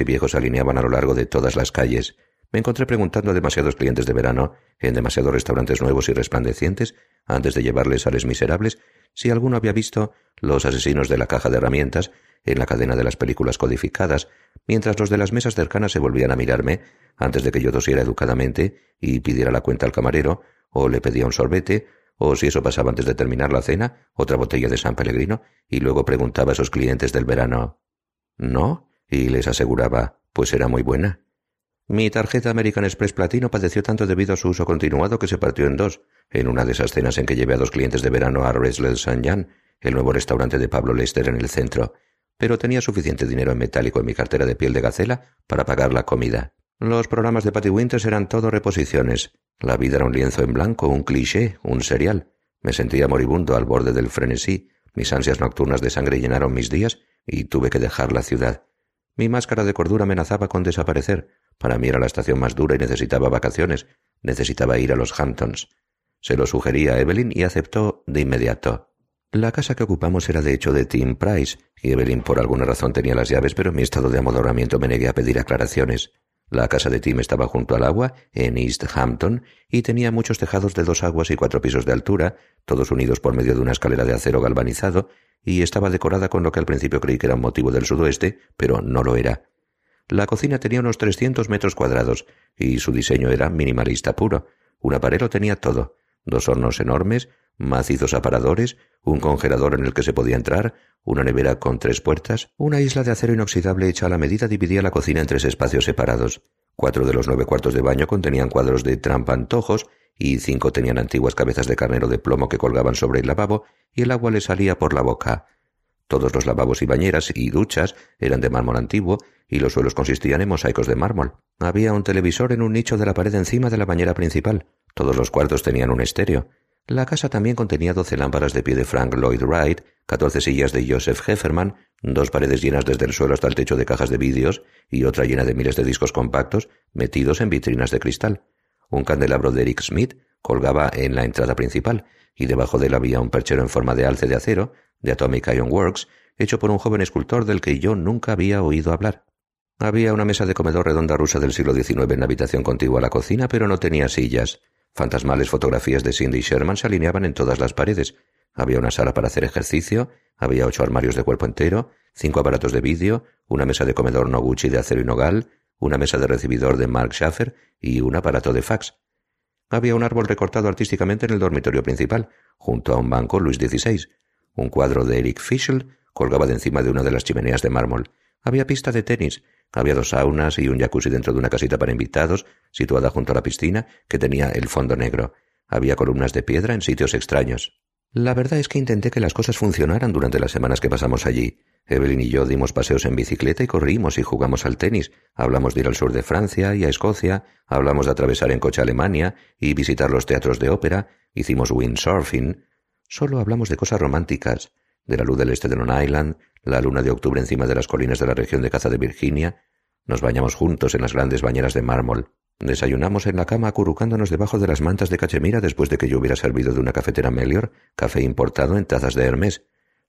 Y viejos alineaban a lo largo de todas las calles. Me encontré preguntando a demasiados clientes de verano, en demasiados restaurantes nuevos y resplandecientes, antes de llevarles sales miserables, si alguno había visto los asesinos de la caja de herramientas en la cadena de las películas codificadas, mientras los de las mesas cercanas se volvían a mirarme antes de que yo tosiera educadamente y pidiera la cuenta al camarero, o le pedía un sorbete, o si eso pasaba antes de terminar la cena, otra botella de San Pellegrino, y luego preguntaba a esos clientes del verano. ¿No? Y les aseguraba, pues era muy buena. Mi tarjeta American Express Platino padeció tanto debido a su uso continuado que se partió en dos, en una de esas cenas en que llevé a dos clientes de verano a Restless Saint Jean, el nuevo restaurante de Pablo Lester en el centro, pero tenía suficiente dinero en metálico en mi cartera de piel de gacela para pagar la comida. Los programas de Patty Winters eran todo reposiciones. La vida era un lienzo en blanco, un cliché, un serial. Me sentía moribundo al borde del frenesí, mis ansias nocturnas de sangre llenaron mis días y tuve que dejar la ciudad. Mi máscara de cordura amenazaba con desaparecer. Para mí era la estación más dura y necesitaba vacaciones. Necesitaba ir a los Hamptons. Se lo sugerí a Evelyn y aceptó de inmediato. La casa que ocupamos era de hecho de Tim Price, y Evelyn por alguna razón tenía las llaves, pero mi estado de amodoramiento me negué a pedir aclaraciones. La casa de Tim estaba junto al agua, en East Hampton, y tenía muchos tejados de dos aguas y cuatro pisos de altura, todos unidos por medio de una escalera de acero galvanizado, y estaba decorada con lo que al principio creí que era un motivo del sudoeste, pero no lo era. La cocina tenía unos trescientos metros cuadrados, y su diseño era minimalista puro. Un aparero tenía todo, dos hornos enormes, macizos aparadores, un congelador en el que se podía entrar, una nevera con tres puertas, una isla de acero inoxidable hecha a la medida dividía la cocina en tres espacios separados. Cuatro de los nueve cuartos de baño contenían cuadros de trampantojos y cinco tenían antiguas cabezas de carnero de plomo que colgaban sobre el lavabo y el agua le salía por la boca. Todos los lavabos y bañeras y duchas eran de mármol antiguo y los suelos consistían en mosaicos de mármol. Había un televisor en un nicho de la pared encima de la bañera principal. Todos los cuartos tenían un estéreo. La casa también contenía doce lámparas de pie de Frank Lloyd Wright, catorce sillas de Joseph Hefferman, dos paredes llenas desde el suelo hasta el techo de cajas de vídeos y otra llena de miles de discos compactos metidos en vitrinas de cristal. Un candelabro de Eric Smith colgaba en la entrada principal y debajo de él había un perchero en forma de alce de acero de Atomic Iron Works hecho por un joven escultor del que yo nunca había oído hablar. Había una mesa de comedor redonda rusa del siglo XIX en la habitación contigua a la cocina, pero no tenía sillas. Fantasmales fotografías de Cindy Sherman se alineaban en todas las paredes. Había una sala para hacer ejercicio, había ocho armarios de cuerpo entero, cinco aparatos de vídeo, una mesa de comedor Noguchi de acero y nogal, una mesa de recibidor de Mark Schaffer y un aparato de fax. Había un árbol recortado artísticamente en el dormitorio principal, junto a un banco Luis XVI. Un cuadro de Eric Fischl colgaba de encima de una de las chimeneas de mármol. Había pista de tenis, había dos saunas y un jacuzzi dentro de una casita para invitados, situada junto a la piscina, que tenía el fondo negro. Había columnas de piedra en sitios extraños. La verdad es que intenté que las cosas funcionaran durante las semanas que pasamos allí. Evelyn y yo dimos paseos en bicicleta y corrimos y jugamos al tenis. Hablamos de ir al sur de Francia y a Escocia, hablamos de atravesar en coche Alemania y visitar los teatros de ópera, hicimos windsurfing. Solo hablamos de cosas románticas, de la luz del este de Long Island, la luna de octubre encima de las colinas de la región de caza de Virginia. Nos bañamos juntos en las grandes bañeras de mármol. Desayunamos en la cama acurrucándonos debajo de las mantas de cachemira después de que yo hubiera servido de una cafetera Melior café importado en tazas de Hermes.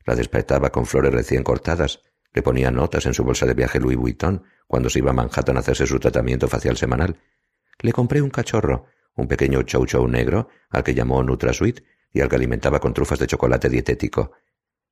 La despertaba con flores recién cortadas. Le ponía notas en su bolsa de viaje Louis Vuitton cuando se iba a Manhattan a hacerse su tratamiento facial semanal. Le compré un cachorro, un pequeño chow chow negro, al que llamó NutraSweet y al que alimentaba con trufas de chocolate dietético.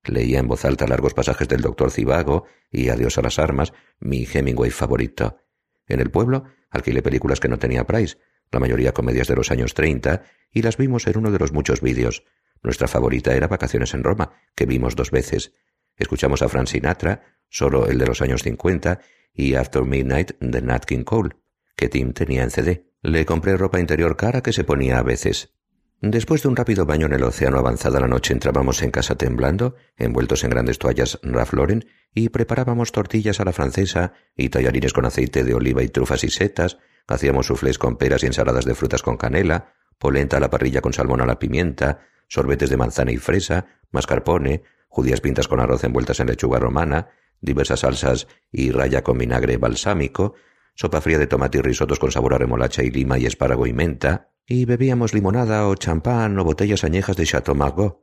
Leía en voz alta largos pasajes del doctor Cibago y Adiós a las armas, mi Hemingway favorito. En el pueblo alquilé películas que no tenía Price, la mayoría comedias de los años treinta, y las vimos en uno de los muchos vídeos. Nuestra favorita era Vacaciones en Roma, que vimos dos veces. Escuchamos a Frank Sinatra, solo el de los años cincuenta, y After Midnight de Nat King Cole, que Tim tenía en CD. Le compré ropa interior cara que se ponía a veces. Después de un rápido baño en el océano avanzada la noche entrábamos en casa temblando, envueltos en grandes toallas Ralph Lauren, y preparábamos tortillas a la francesa y tallarines con aceite de oliva y trufas y setas, hacíamos suflés con peras y ensaladas de frutas con canela, polenta a la parrilla con salmón a la pimienta, sorbetes de manzana y fresa, mascarpone, judías pintas con arroz envueltas en lechuga romana, diversas salsas y raya con vinagre balsámico, sopa fría de tomate y risotos con sabor a remolacha y lima y espárrago y menta, y bebíamos limonada o champán o botellas añejas de Chateau Margaux.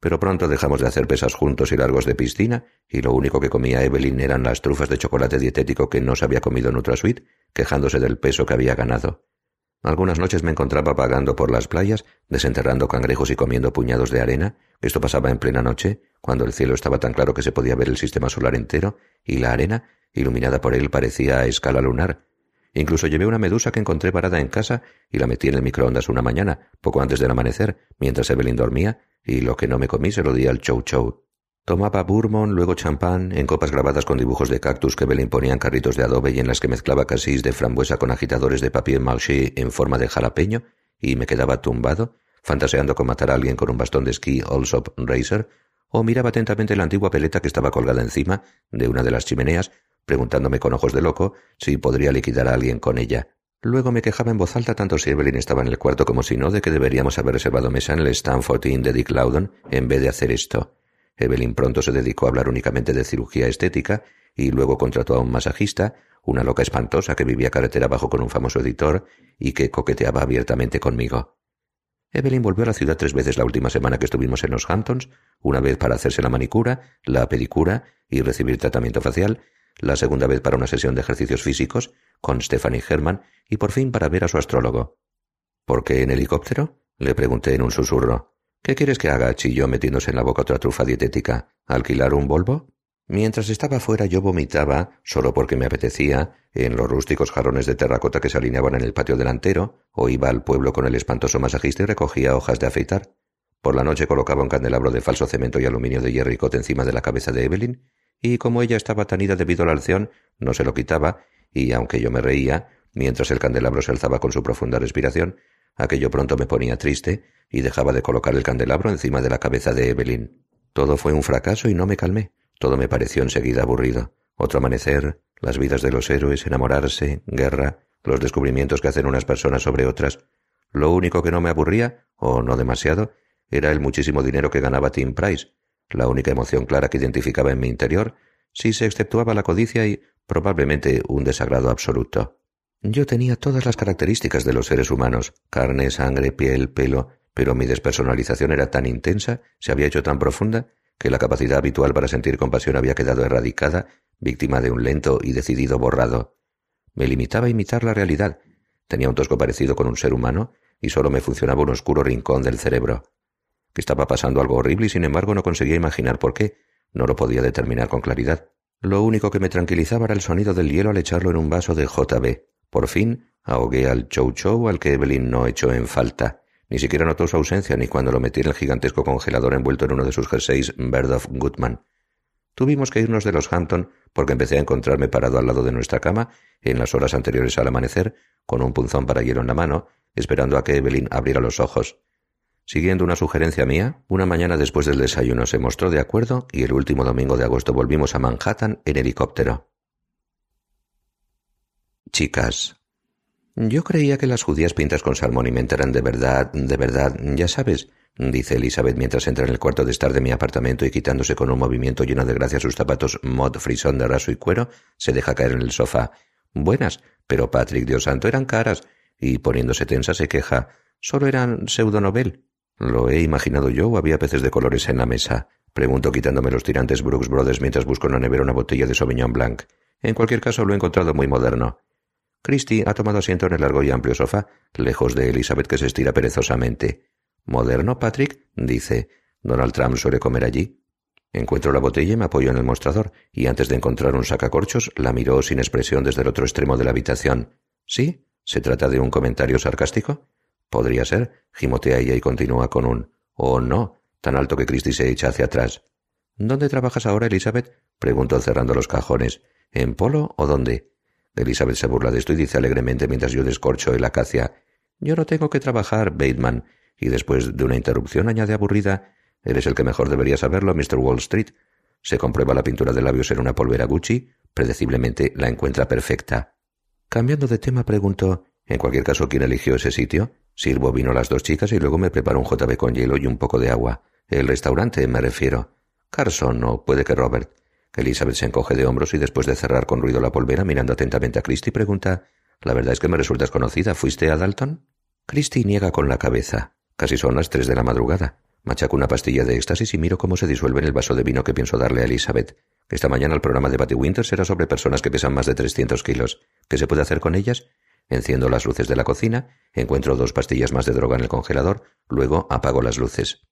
Pero pronto dejamos de hacer pesas juntos y largos de piscina, y lo único que comía Evelyn eran las trufas de chocolate dietético que no se había comido en otra suite, quejándose del peso que había ganado. Algunas noches me encontraba vagando por las playas, desenterrando cangrejos y comiendo puñados de arena. Esto pasaba en plena noche, cuando el cielo estaba tan claro que se podía ver el sistema solar entero, y la arena, iluminada por él, parecía a escala lunar, Incluso llevé una medusa que encontré parada en casa y la metí en el microondas una mañana, poco antes del amanecer, mientras Evelyn dormía, y lo que no me comí se lo di al chow chow. Tomaba bourbon, luego champán, en copas grabadas con dibujos de cactus que Evelyn ponía en carritos de adobe y en las que mezclaba casis de frambuesa con agitadores de papier mâché en forma de jalapeño, y me quedaba tumbado, fantaseando con matar a alguien con un bastón de esquí Allsop Racer, o miraba atentamente la antigua peleta que estaba colgada encima de una de las chimeneas preguntándome con ojos de loco si podría liquidar a alguien con ella. Luego me quejaba en voz alta tanto si Evelyn estaba en el cuarto como si no de que deberíamos haber reservado mesa en el Stanford Inn de Dick Loudon en vez de hacer esto. Evelyn pronto se dedicó a hablar únicamente de cirugía estética y luego contrató a un masajista, una loca espantosa que vivía carretera abajo con un famoso editor y que coqueteaba abiertamente conmigo. Evelyn volvió a la ciudad tres veces la última semana que estuvimos en los Hamptons, una vez para hacerse la manicura, la pedicura y recibir tratamiento facial, la segunda vez para una sesión de ejercicios físicos con Stephanie Herman y por fin para ver a su astrólogo. ¿Por qué en helicóptero? le pregunté en un susurro. ¿Qué quieres que haga? chilló metiéndose en la boca otra trufa dietética. ¿Alquilar un Volvo? Mientras estaba fuera yo vomitaba, solo porque me apetecía, en los rústicos jarrones de terracota que se alineaban en el patio delantero, o iba al pueblo con el espantoso masajista y recogía hojas de afeitar. Por la noche colocaba un candelabro de falso cemento y aluminio de hierro y encima de la cabeza de Evelyn y como ella estaba tan ida debido a la alción, no se lo quitaba, y aunque yo me reía, mientras el candelabro se alzaba con su profunda respiración, aquello pronto me ponía triste y dejaba de colocar el candelabro encima de la cabeza de Evelyn. Todo fue un fracaso y no me calmé. Todo me pareció enseguida aburrido. Otro amanecer, las vidas de los héroes, enamorarse, guerra, los descubrimientos que hacen unas personas sobre otras. Lo único que no me aburría, o no demasiado, era el muchísimo dinero que ganaba Tim Price, la única emoción clara que identificaba en mi interior, si se exceptuaba la codicia y probablemente un desagrado absoluto. Yo tenía todas las características de los seres humanos, carne, sangre, piel, pelo, pero mi despersonalización era tan intensa, se había hecho tan profunda, que la capacidad habitual para sentir compasión había quedado erradicada, víctima de un lento y decidido borrado. Me limitaba a imitar la realidad. Tenía un tosco parecido con un ser humano, y solo me funcionaba un oscuro rincón del cerebro estaba pasando algo horrible y sin embargo no conseguía imaginar por qué. No lo podía determinar con claridad. Lo único que me tranquilizaba era el sonido del hielo al echarlo en un vaso de JB. Por fin ahogué al Chow Chow al que Evelyn no echó en falta. Ni siquiera notó su ausencia ni cuando lo metí en el gigantesco congelador envuelto en uno de sus jerseys Bird of Goodman. Tuvimos que irnos de los Hampton porque empecé a encontrarme parado al lado de nuestra cama en las horas anteriores al amanecer, con un punzón para hielo en la mano, esperando a que Evelyn abriera los ojos. Siguiendo una sugerencia mía, una mañana después del desayuno se mostró de acuerdo y el último domingo de agosto volvimos a Manhattan en helicóptero. Chicas. Yo creía que las judías pintas con salmón y menta eran de verdad, de verdad, ya sabes, dice Elizabeth mientras entra en el cuarto de estar de mi apartamento y quitándose con un movimiento lleno de gracia sus zapatos mod frisón de raso y cuero, se deja caer en el sofá. Buenas, pero Patrick, Dios santo, eran caras. Y poniéndose tensa se queja. Solo eran pseudonovel. ¿Lo he imaginado yo o había peces de colores en la mesa? Pregunto quitándome los tirantes Brooks Brothers mientras busco en la nevera una botella de Sauvignon Blanc. En cualquier caso, lo he encontrado muy moderno. Christie ha tomado asiento en el largo y amplio sofá, lejos de Elizabeth que se estira perezosamente. ¿Moderno, Patrick? dice. Donald Trump suele comer allí. Encuentro la botella y me apoyo en el mostrador, y antes de encontrar un sacacorchos, la miró sin expresión desde el otro extremo de la habitación. ¿Sí? ¿Se trata de un comentario sarcástico? Podría ser, gimotea ella y continúa con un Oh, no, tan alto que Christie se echa hacia atrás. ¿Dónde trabajas ahora, Elizabeth? preguntó cerrando los cajones. ¿En Polo o dónde? Elizabeth se burla de esto y dice alegremente mientras yo descorcho el acacia. Yo no tengo que trabajar, Bateman. y después de una interrupción añade aburrida Eres el que mejor debería saberlo, Mr. Wall Street. Se comprueba la pintura de labios en una polvera Gucci, predeciblemente la encuentra perfecta. Cambiando de tema, preguntó En cualquier caso, ¿quién eligió ese sitio? Sirvo vino a las dos chicas y luego me preparo un JB con hielo y un poco de agua. El restaurante, me refiero. Carson o puede que Robert. Elizabeth se encoge de hombros y después de cerrar con ruido la polvera, mirando atentamente a Christie, pregunta La verdad es que me resultas conocida. ¿Fuiste a Dalton? Christie niega con la cabeza. Casi son las tres de la madrugada. Machaco una pastilla de éxtasis y miro cómo se disuelve en el vaso de vino que pienso darle a Elizabeth. Esta mañana el programa de Batty Winter será sobre personas que pesan más de 300 kilos. ¿Qué se puede hacer con ellas? Enciendo las luces de la cocina, encuentro dos pastillas más de droga en el congelador, luego apago las luces.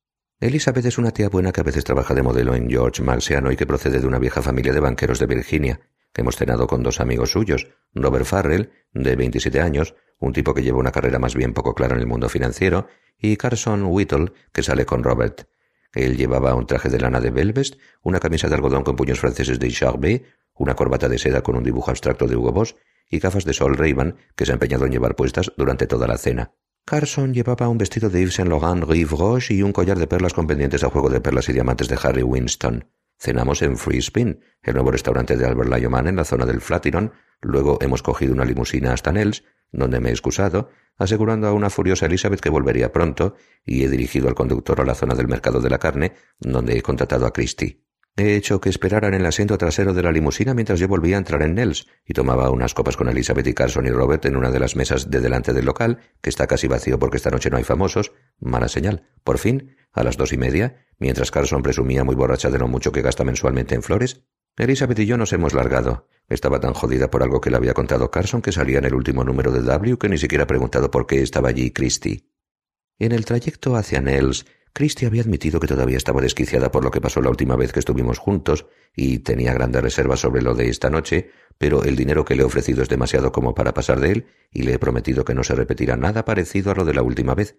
Elizabeth es una tía buena que a veces trabaja de modelo en George Marciano y que procede de una vieja familia de banqueros de Virginia. Hemos cenado con dos amigos suyos, Robert Farrell, de 27 años, un tipo que lleva una carrera más bien poco clara en el mundo financiero, y Carson Whittle, que sale con Robert. Él llevaba un traje de lana de Belvest, una camisa de algodón con puños franceses de Charbet, una corbata de seda con un dibujo abstracto de Hugo Boss y gafas de sol ray que se ha empeñado en llevar puestas durante toda la cena. Carson llevaba un vestido de Yves Saint Laurent Rive y un collar de perlas con pendientes a juego de perlas y diamantes de Harry Winston. Cenamos en Free Spin, el nuevo restaurante de Albert Lyman en la zona del Flatiron, luego hemos cogido una limusina hasta Nels, donde me he excusado, asegurando a una furiosa Elizabeth que volvería pronto, y he dirigido al conductor a la zona del mercado de la carne, donde he contratado a Christie. He hecho que esperaran en el asiento trasero de la limusina mientras yo volvía a entrar en Nels y tomaba unas copas con Elizabeth y Carson y Robert en una de las mesas de delante del local, que está casi vacío porque esta noche no hay famosos. Mala señal. Por fin, a las dos y media, mientras Carson presumía muy borracha de lo mucho que gasta mensualmente en flores, Elizabeth y yo nos hemos largado. Estaba tan jodida por algo que le había contado Carson que salía en el último número de W que ni siquiera ha preguntado por qué estaba allí Christie. En el trayecto hacia Nels, Christie había admitido que todavía estaba desquiciada por lo que pasó la última vez que estuvimos juntos y tenía grandes reservas sobre lo de esta noche, pero el dinero que le he ofrecido es demasiado como para pasar de él y le he prometido que no se repetirá nada parecido a lo de la última vez.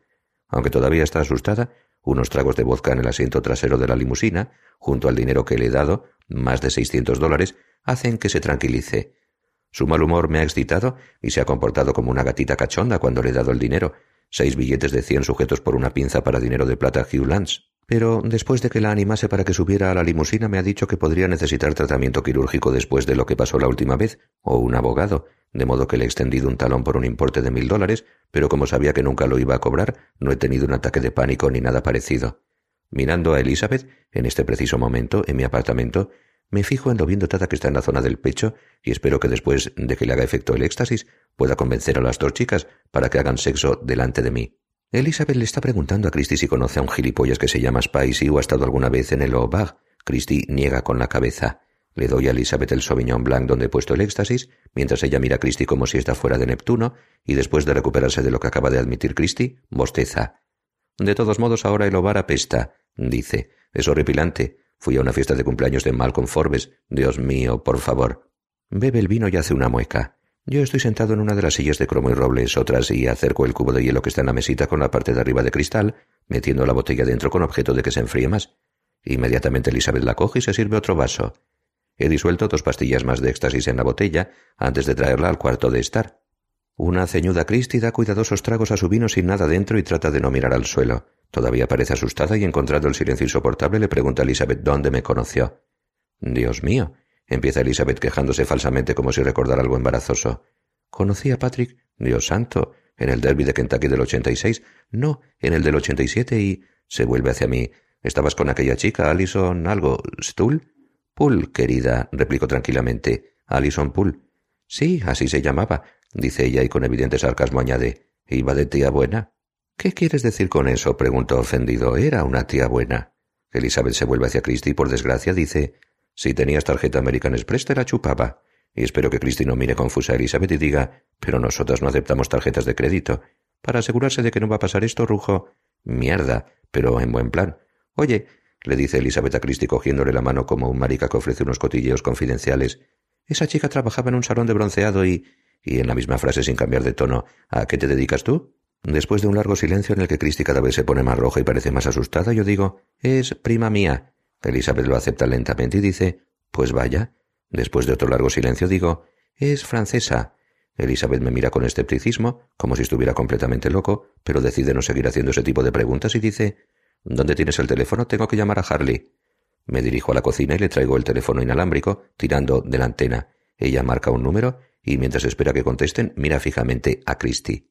Aunque todavía está asustada, unos tragos de vodka en el asiento trasero de la limusina, junto al dinero que le he dado, más de seiscientos dólares, hacen que se tranquilice. Su mal humor me ha excitado y se ha comportado como una gatita cachonda cuando le he dado el dinero, seis billetes de cien sujetos por una pinza para dinero de plata Hugh Lance. Pero después de que la animase para que subiera a la limusina me ha dicho que podría necesitar tratamiento quirúrgico después de lo que pasó la última vez, o un abogado, de modo que le he extendido un talón por un importe de mil dólares, pero como sabía que nunca lo iba a cobrar, no he tenido un ataque de pánico ni nada parecido. Mirando a Elizabeth, en este preciso momento, en mi apartamento, me fijo en lo bien dotada que está en la zona del pecho y espero que después de que le haga efecto el éxtasis pueda convencer a las dos chicas para que hagan sexo delante de mí. Elizabeth le está preguntando a Christie si conoce a un gilipollas que se llama Spicy o ha estado alguna vez en el Obag. Christie niega con la cabeza. Le doy a Elizabeth el Sauvignon Blanc donde he puesto el éxtasis, mientras ella mira a Christie como si está fuera de Neptuno, y después de recuperarse de lo que acaba de admitir Christie, bosteza. De todos modos, ahora el ovar apesta, dice. Es horripilante. Fui a una fiesta de cumpleaños de Malcolm Forbes. Dios mío, por favor. Bebe el vino y hace una mueca. Yo estoy sentado en una de las sillas de cromo y robles, otras, y acerco el cubo de hielo que está en la mesita con la parte de arriba de cristal, metiendo la botella dentro con objeto de que se enfríe más. Inmediatamente Elizabeth la coge y se sirve otro vaso. He disuelto dos pastillas más de éxtasis en la botella antes de traerla al cuarto de estar. Una ceñuda Christie da cuidadosos tragos a su vino sin nada dentro y trata de no mirar al suelo. Todavía parece asustada y encontrando el silencio insoportable le pregunta a Elizabeth dónde me conoció. Dios mío, Empieza Elizabeth quejándose falsamente como si recordara algo embarazoso. Conocí a Patrick, Dios santo, en el derby de Kentucky del 86. No, en el del 87 y... Se vuelve hacia mí. ¿Estabas con aquella chica, Alison algo? ¿Stull? Pool, querida, replicó tranquilamente. Alison Pool. Sí, así se llamaba, dice ella y con evidente sarcasmo añade. ¿Iba de tía buena? ¿Qué quieres decir con eso? preguntó ofendido. Era una tía buena. Elizabeth se vuelve hacia Christie y por desgracia dice si tenías tarjeta American Express te la chupaba. Y espero que Cristi no mire confusa a Elizabeth y diga, pero nosotras no aceptamos tarjetas de crédito. Para asegurarse de que no va a pasar esto, rujo. Mierda, pero en buen plan. Oye, le dice Elizabeth a Christie cogiéndole la mano como un marica que ofrece unos cotilleos confidenciales. Esa chica trabajaba en un salón de bronceado y... y en la misma frase sin cambiar de tono. ¿A qué te dedicas tú? Después de un largo silencio en el que Christie cada vez se pone más roja y parece más asustada, yo digo, es prima mía. Elizabeth lo acepta lentamente y dice, Pues vaya. Después de otro largo silencio digo, Es francesa. Elizabeth me mira con escepticismo, como si estuviera completamente loco, pero decide no seguir haciendo ese tipo de preguntas y dice ¿Dónde tienes el teléfono? Tengo que llamar a Harley. Me dirijo a la cocina y le traigo el teléfono inalámbrico, tirando de la antena. Ella marca un número y mientras espera que contesten, mira fijamente a Christie.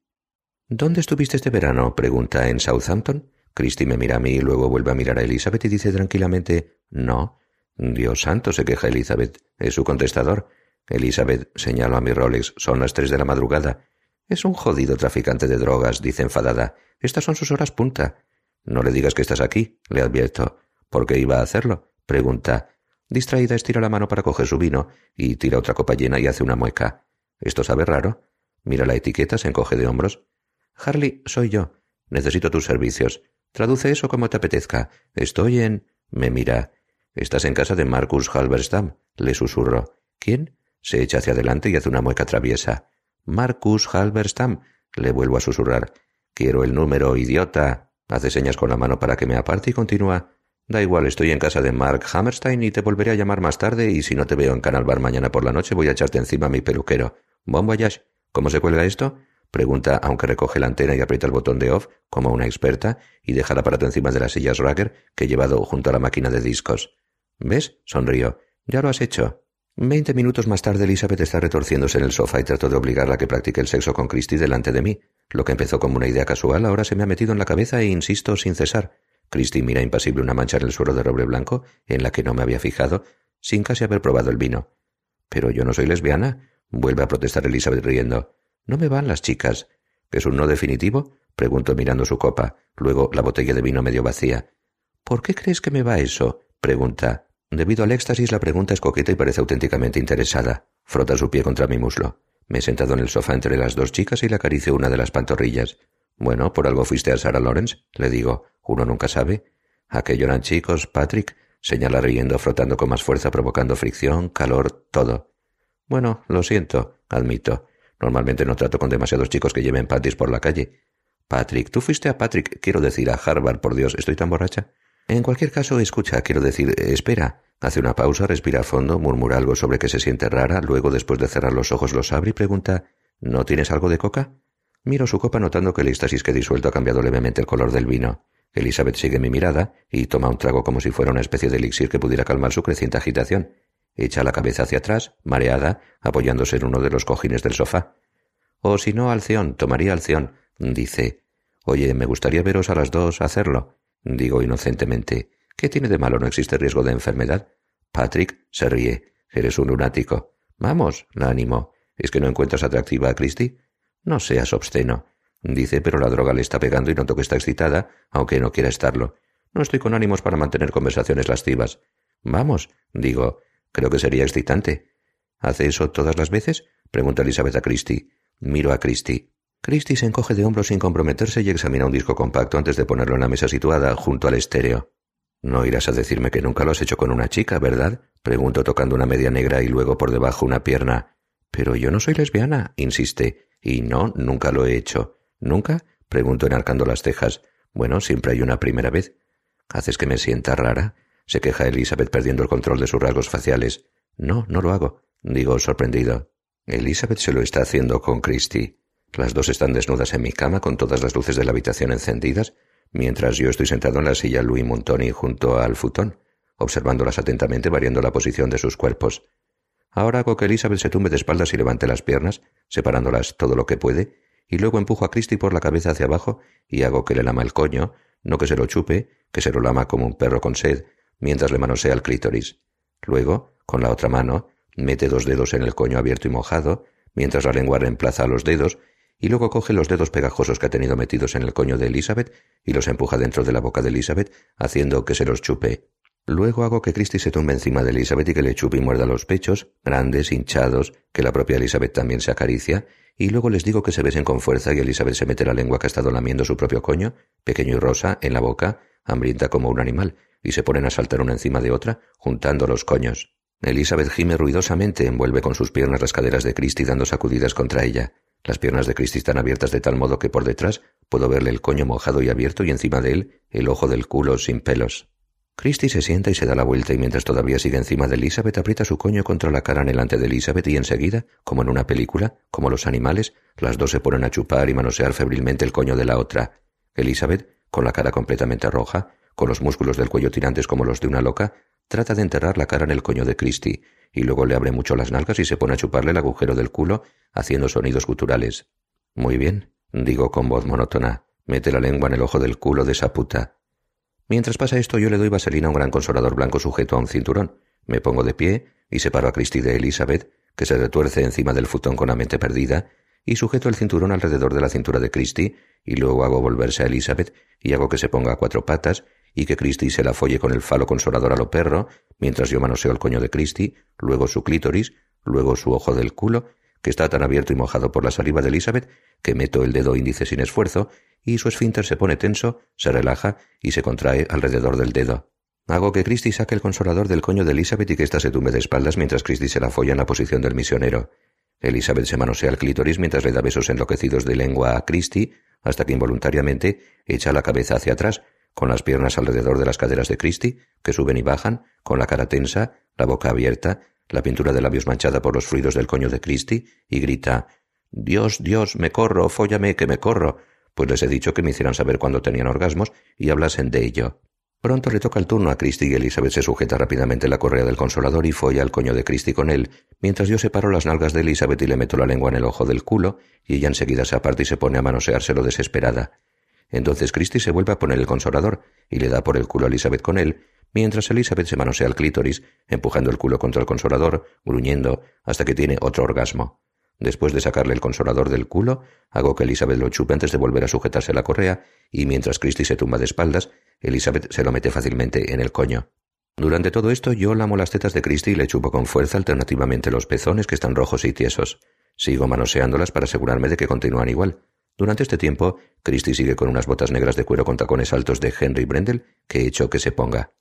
¿Dónde estuviste este verano? pregunta en Southampton. Christie me mira a mí y luego vuelve a mirar a Elizabeth y dice tranquilamente No. Dios santo, se queja Elizabeth. Es su contestador. Elizabeth, señalo a mi Rolex, son las tres de la madrugada. Es un jodido traficante de drogas, dice enfadada. Estas son sus horas punta. No le digas que estás aquí, le advierto. ¿Por qué iba a hacerlo? pregunta. Distraída estira la mano para coger su vino y tira otra copa llena y hace una mueca. ¿Esto sabe raro? Mira la etiqueta, se encoge de hombros. Harley, soy yo. Necesito tus servicios. Traduce eso como te apetezca. Estoy en. me mira. Estás en casa de Marcus Halberstam, le susurro. ¿Quién? Se echa hacia adelante y hace una mueca traviesa. Marcus Halberstam, le vuelvo a susurrar. Quiero el número, idiota. Hace señas con la mano para que me aparte y continúa. Da igual, estoy en casa de Mark Hammerstein y te volveré a llamar más tarde y si no te veo en Canal Bar mañana por la noche voy a echarte encima a mi peluquero. Bon voyage. ¿Cómo se cuelga esto? Pregunta, aunque recoge la antena y aprieta el botón de off, como una experta, y deja el aparato encima de las sillas Ragger que he llevado junto a la máquina de discos. ¿Ves? Sonrío. Ya lo has hecho. Veinte minutos más tarde Elizabeth está retorciéndose en el sofá y trato de obligarla a que practique el sexo con Christie delante de mí. Lo que empezó como una idea casual ahora se me ha metido en la cabeza e insisto sin cesar. Christie mira impasible una mancha en el suelo de roble blanco, en la que no me había fijado, sin casi haber probado el vino. Pero yo no soy lesbiana, vuelve a protestar Elizabeth riendo. No me van las chicas. ¿Es un no definitivo? pregunto mirando su copa, luego la botella de vino medio vacía. ¿Por qué crees que me va eso? pregunta. Debido al éxtasis, la pregunta es coqueta y parece auténticamente interesada. Frota su pie contra mi muslo. Me he sentado en el sofá entre las dos chicas y le acaricio una de las pantorrillas. Bueno, por algo fuiste a Sarah Lawrence, le digo. Uno nunca sabe. Aquello eran chicos, Patrick, señala riendo, frotando con más fuerza, provocando fricción, calor, todo. Bueno, lo siento, admito. Normalmente no trato con demasiados chicos que lleven panties por la calle. Patrick, tú fuiste a Patrick, quiero decir, a Harvard, por Dios, ¿estoy tan borracha? En cualquier caso, escucha, quiero decir, espera. Hace una pausa, respira a fondo, murmura algo sobre que se siente rara, luego, después de cerrar los ojos, los abre y pregunta ¿No tienes algo de coca? Miro su copa notando que el éxtasis que disuelto ha cambiado levemente el color del vino. Elizabeth sigue mi mirada y toma un trago como si fuera una especie de elixir que pudiera calmar su creciente agitación. Echa la cabeza hacia atrás, mareada, apoyándose en uno de los cojines del sofá. O si no, Alceón, tomaría Alceón, dice. Oye, me gustaría veros a las dos hacerlo. Digo inocentemente. ¿Qué tiene de malo? ¿No existe riesgo de enfermedad? Patrick se ríe. Eres un lunático. Vamos, la animo. ¿Es que no encuentras atractiva a Christie? No seas obsceno. Dice, pero la droga le está pegando y noto que está excitada, aunque no quiera estarlo. No estoy con ánimos para mantener conversaciones lascivas. Vamos, digo, creo que sería excitante. ¿Hace eso todas las veces? pregunta Elizabeth a Christie. Miro a Christie. Christie se encoge de hombros sin comprometerse y examina un disco compacto antes de ponerlo en la mesa situada junto al estéreo. No irás a decirme que nunca lo has hecho con una chica, ¿verdad? Pregunto tocando una media negra y luego por debajo una pierna. Pero yo no soy lesbiana, insiste. Y no, nunca lo he hecho. ¿Nunca? Pregunto enarcando las cejas. Bueno, siempre hay una primera vez. ¿Haces que me sienta rara? Se queja Elizabeth perdiendo el control de sus rasgos faciales. No, no lo hago, digo sorprendido. Elizabeth se lo está haciendo con Christie. Las dos están desnudas en mi cama con todas las luces de la habitación encendidas, mientras yo estoy sentado en la silla Louis Montoni junto al futón, observándolas atentamente variando la posición de sus cuerpos. Ahora hago que Elizabeth se tumbe de espaldas y levante las piernas, separándolas todo lo que puede, y luego empujo a Christie por la cabeza hacia abajo y hago que le lama el coño, no que se lo chupe, que se lo lama como un perro con sed, mientras le manosea el clítoris. Luego, con la otra mano, mete dos dedos en el coño abierto y mojado, mientras la lengua reemplaza los dedos y luego coge los dedos pegajosos que ha tenido metidos en el coño de Elizabeth y los empuja dentro de la boca de Elizabeth, haciendo que se los chupe. Luego hago que Christie se tumbe encima de Elizabeth y que le chupe y muerda los pechos, grandes, hinchados, que la propia Elizabeth también se acaricia, y luego les digo que se besen con fuerza y Elizabeth se mete la lengua que ha estado lamiendo su propio coño, pequeño y rosa, en la boca, hambrienta como un animal, y se ponen a saltar una encima de otra, juntando los coños. Elizabeth gime ruidosamente, envuelve con sus piernas las caderas de Christie dando sacudidas contra ella. Las piernas de Christie están abiertas de tal modo que por detrás puedo verle el coño mojado y abierto y encima de él el ojo del culo sin pelos. Christie se sienta y se da la vuelta y mientras todavía sigue encima de Elizabeth aprieta su coño contra la cara delante de Elizabeth y enseguida, como en una película, como los animales, las dos se ponen a chupar y manosear febrilmente el coño de la otra. Elizabeth, con la cara completamente roja, con los músculos del cuello tirantes como los de una loca, trata de enterrar la cara en el coño de Christie y luego le abre mucho las nalgas y se pone a chuparle el agujero del culo, haciendo sonidos guturales. Muy bien, digo con voz monótona. Mete la lengua en el ojo del culo de esa puta. Mientras pasa esto, yo le doy vaselina a un gran consolador blanco sujeto a un cinturón. Me pongo de pie y separo a Christie de Elizabeth, que se retuerce encima del futón con la mente perdida, y sujeto el cinturón alrededor de la cintura de Christie, y luego hago volverse a Elizabeth y hago que se ponga a cuatro patas y que Christie se la folle con el falo consolador a lo perro, mientras yo manoseo el coño de Christie, luego su clítoris, luego su ojo del culo, que está tan abierto y mojado por la saliva de Elizabeth que meto el dedo índice sin esfuerzo y su esfínter se pone tenso, se relaja y se contrae alrededor del dedo. Hago que Christie saque el consolador del coño de Elizabeth y que ésta se tumbe de espaldas mientras Christie se la folla en la posición del misionero. Elizabeth se manosea el clítoris mientras le da besos enloquecidos de lengua a Christie, hasta que involuntariamente echa la cabeza hacia atrás, con las piernas alrededor de las caderas de Christie, que suben y bajan, con la cara tensa, la boca abierta, la pintura de labios manchada por los fluidos del coño de Christie, y grita Dios, Dios, me corro, fóllame, que me corro, pues les he dicho que me hicieran saber cuándo tenían orgasmos y hablasen de ello. Pronto le toca el turno a Christie y Elizabeth se sujeta rápidamente la correa del consolador y folla al coño de Christie con él, mientras yo separo las nalgas de Elizabeth y le meto la lengua en el ojo del culo, y ella enseguida se aparta y se pone a manoseárselo desesperada. Entonces Christie se vuelve a poner el consolador y le da por el culo a Elizabeth con él, mientras Elizabeth se manosea el clítoris, empujando el culo contra el consolador, gruñendo, hasta que tiene otro orgasmo. Después de sacarle el consolador del culo, hago que Elizabeth lo chupe antes de volver a sujetarse la correa, y mientras Christie se tumba de espaldas, Elizabeth se lo mete fácilmente en el coño. Durante todo esto yo lamo las tetas de Christie y le chupo con fuerza alternativamente los pezones que están rojos y tiesos. Sigo manoseándolas para asegurarme de que continúan igual. Durante este tiempo, Christie sigue con unas botas negras de cuero con tacones altos de Henry Brendel que he hecho que se ponga.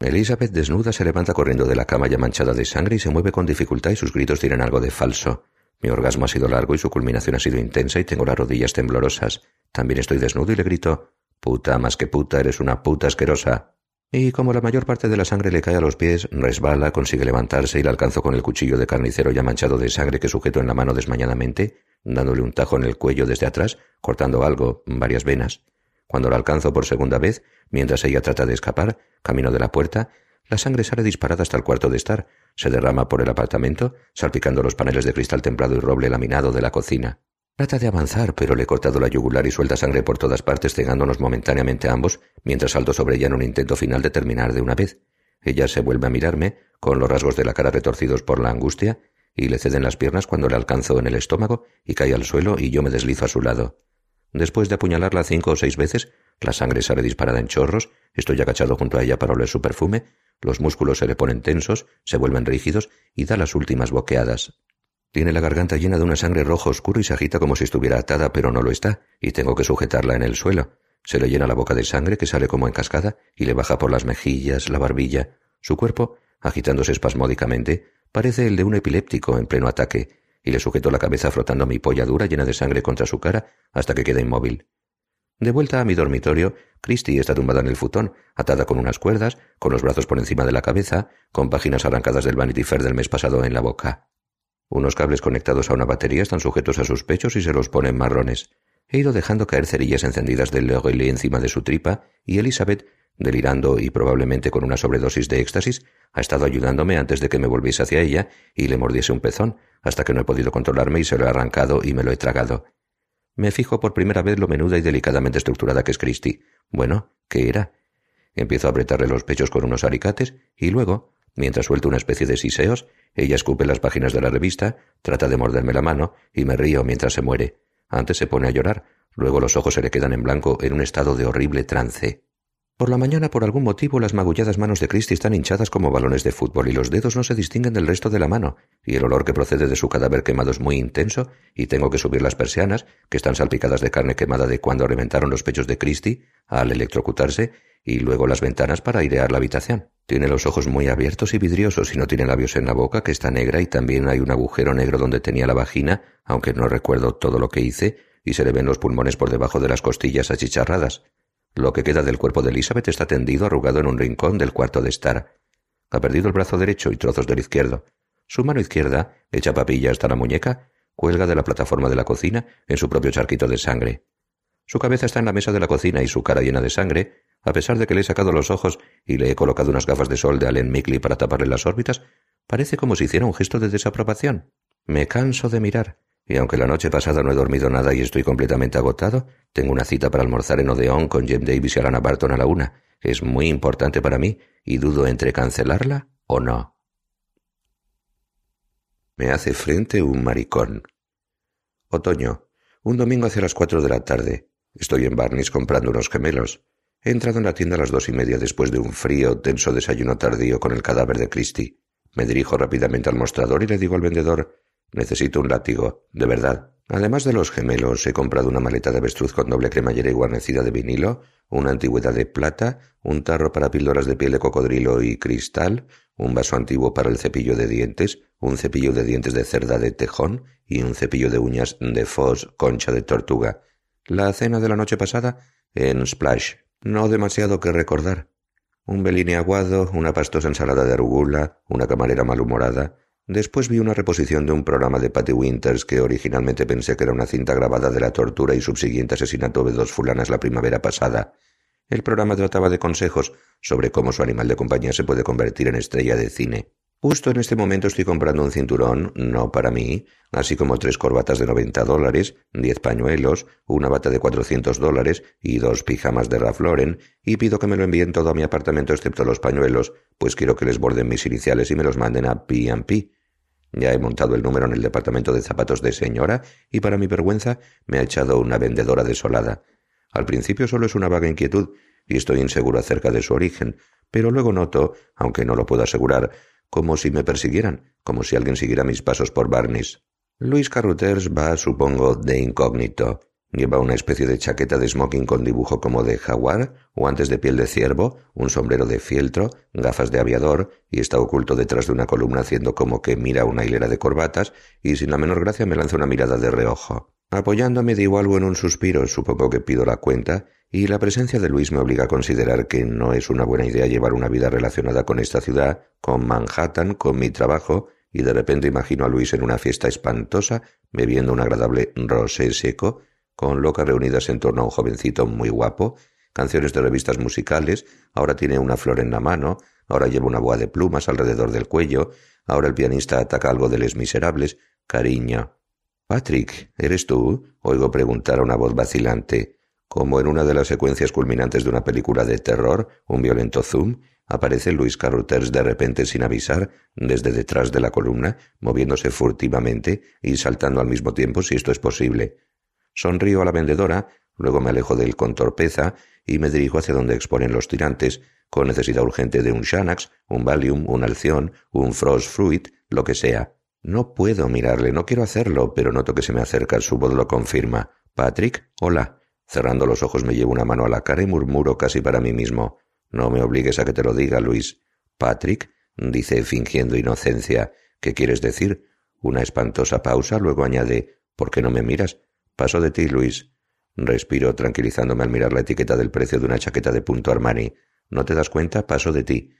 Elizabeth desnuda se levanta corriendo de la cama ya manchada de sangre y se mueve con dificultad y sus gritos tienen algo de falso. Mi orgasmo ha sido largo y su culminación ha sido intensa y tengo las rodillas temblorosas. También estoy desnudo y le grito Puta, más que puta, eres una puta asquerosa. Y como la mayor parte de la sangre le cae a los pies, resbala, consigue levantarse y la alcanzo con el cuchillo de carnicero ya manchado de sangre que sujeto en la mano desmañadamente, dándole un tajo en el cuello desde atrás, cortando algo, varias venas. Cuando la alcanzo por segunda vez, mientras ella trata de escapar, camino de la puerta, la sangre sale disparada hasta el cuarto de estar, se derrama por el apartamento, salpicando los paneles de cristal templado y roble laminado de la cocina. Trata de avanzar, pero le he cortado la yugular y suelta sangre por todas partes, cegándonos momentáneamente ambos, mientras salto sobre ella en un intento final de terminar de una vez. Ella se vuelve a mirarme, con los rasgos de la cara retorcidos por la angustia, y le ceden las piernas cuando le alcanzo en el estómago y cae al suelo y yo me deslizo a su lado. Después de apuñalarla cinco o seis veces, la sangre sale disparada en chorros, estoy agachado junto a ella para oler su perfume, los músculos se le ponen tensos, se vuelven rígidos y da las últimas boqueadas. Tiene la garganta llena de una sangre rojo oscuro y se agita como si estuviera atada, pero no lo está, y tengo que sujetarla en el suelo. Se le llena la boca de sangre que sale como en cascada y le baja por las mejillas, la barbilla. Su cuerpo, agitándose espasmódicamente, parece el de un epiléptico en pleno ataque, y le sujeto la cabeza frotando mi polla dura llena de sangre contra su cara hasta que queda inmóvil. De vuelta a mi dormitorio, Christie está tumbada en el futón, atada con unas cuerdas, con los brazos por encima de la cabeza, con páginas arrancadas del Vanity Fair del mes pasado en la boca. Unos cables conectados a una batería están sujetos a sus pechos y se los ponen marrones. He ido dejando caer cerillas encendidas del L'Oreilly encima de su tripa, y Elizabeth, delirando y probablemente con una sobredosis de éxtasis, ha estado ayudándome antes de que me volviese hacia ella y le mordiese un pezón, hasta que no he podido controlarme y se lo he arrancado y me lo he tragado. Me fijo por primera vez lo menuda y delicadamente estructurada que es Christie. Bueno, ¿qué era? Empiezo a apretarle los pechos con unos alicates y luego, mientras suelto una especie de siseos, ella escupe las páginas de la revista, trata de morderme la mano y me río mientras se muere. Antes se pone a llorar, luego los ojos se le quedan en blanco en un estado de horrible trance. Por la mañana, por algún motivo, las magulladas manos de Christie están hinchadas como balones de fútbol y los dedos no se distinguen del resto de la mano, y el olor que procede de su cadáver quemado es muy intenso, y tengo que subir las persianas, que están salpicadas de carne quemada de cuando reventaron los pechos de Christie al electrocutarse, y luego las ventanas para airear la habitación. Tiene los ojos muy abiertos y vidriosos y no tiene labios en la boca, que está negra, y también hay un agujero negro donde tenía la vagina, aunque no recuerdo todo lo que hice, y se le ven los pulmones por debajo de las costillas achicharradas. Lo que queda del cuerpo de Elizabeth está tendido arrugado en un rincón del cuarto de estar. Ha perdido el brazo derecho y trozos del izquierdo. Su mano izquierda, hecha papilla hasta la muñeca, cuelga de la plataforma de la cocina en su propio charquito de sangre. Su cabeza está en la mesa de la cocina y su cara llena de sangre, a pesar de que le he sacado los ojos y le he colocado unas gafas de sol de Allen Mickley para taparle las órbitas, parece como si hiciera un gesto de desaprobación. Me canso de mirar, y aunque la noche pasada no he dormido nada y estoy completamente agotado, tengo una cita para almorzar en Odeón con Jim Davis y Alana Barton a la una. Es muy importante para mí y dudo entre cancelarla o no. Me hace frente un maricón. Otoño. Un domingo hacia las cuatro de la tarde. Estoy en Barnes comprando unos gemelos. He entrado en la tienda a las dos y media después de un frío, tenso desayuno tardío con el cadáver de Christie. Me dirijo rápidamente al mostrador y le digo al vendedor Necesito un látigo, de verdad. Además de los gemelos, he comprado una maleta de avestruz con doble cremallera y guarnecida de vinilo, una antigüedad de plata, un tarro para píldoras de piel de cocodrilo y cristal, un vaso antiguo para el cepillo de dientes, un cepillo de dientes de cerda de tejón y un cepillo de uñas de fos concha de tortuga. La cena de la noche pasada en Splash. No demasiado que recordar. Un belini aguado, una pastosa ensalada de arugula, una camarera malhumorada, Después vi una reposición de un programa de Patty Winters que originalmente pensé que era una cinta grabada de la tortura y subsiguiente asesinato de dos fulanas la primavera pasada. El programa trataba de consejos sobre cómo su animal de compañía se puede convertir en estrella de cine. Justo en este momento estoy comprando un cinturón, no para mí, así como tres corbatas de 90 dólares, diez pañuelos, una bata de 400 dólares y dos pijamas de Ralph Lauren, y pido que me lo envíen todo a mi apartamento excepto los pañuelos, pues quiero que les borden mis iniciales y me los manden a P&P. Ya he montado el número en el departamento de zapatos de señora y para mi vergüenza me ha echado una vendedora desolada. Al principio solo es una vaga inquietud y estoy inseguro acerca de su origen, pero luego noto, aunque no lo puedo asegurar, como si me persiguieran, como si alguien siguiera mis pasos por Barnes. Luis Carruthers va, supongo, de incógnito. Lleva una especie de chaqueta de smoking con dibujo como de jaguar, guantes de piel de ciervo, un sombrero de fieltro, gafas de aviador, y está oculto detrás de una columna haciendo como que mira una hilera de corbatas, y sin la menor gracia me lanza una mirada de reojo. Apoyándome digo algo en un suspiro, supongo que pido la cuenta, y la presencia de Luis me obliga a considerar que no es una buena idea llevar una vida relacionada con esta ciudad, con Manhattan, con mi trabajo, y de repente imagino a Luis en una fiesta espantosa, bebiendo un agradable rosé seco, con locas reunidas en torno a un jovencito muy guapo, canciones de revistas musicales, ahora tiene una flor en la mano, ahora lleva una boa de plumas alrededor del cuello, ahora el pianista ataca algo de Les Miserables, cariño. Patrick, ¿eres tú? oigo preguntar a una voz vacilante. Como en una de las secuencias culminantes de una película de terror, un violento zoom, aparece Luis Carruthers de repente sin avisar, desde detrás de la columna, moviéndose furtivamente y saltando al mismo tiempo si esto es posible. Sonrío a la vendedora, luego me alejo de él con torpeza y me dirijo hacia donde exponen los tirantes, con necesidad urgente de un Xanax, un Valium, un Alción, un Frost Fruit, lo que sea. No puedo mirarle, no quiero hacerlo, pero noto que se me acerca, su voz lo confirma. Patrick, hola. Cerrando los ojos me llevo una mano a la cara y murmuro casi para mí mismo. No me obligues a que te lo diga, Luis. Patrick, dice fingiendo inocencia. ¿Qué quieres decir? Una espantosa pausa, luego añade ¿Por qué no me miras? Paso de ti, Luis. Respiro tranquilizándome al mirar la etiqueta del precio de una chaqueta de punto Armani. ¿No te das cuenta? Paso de ti.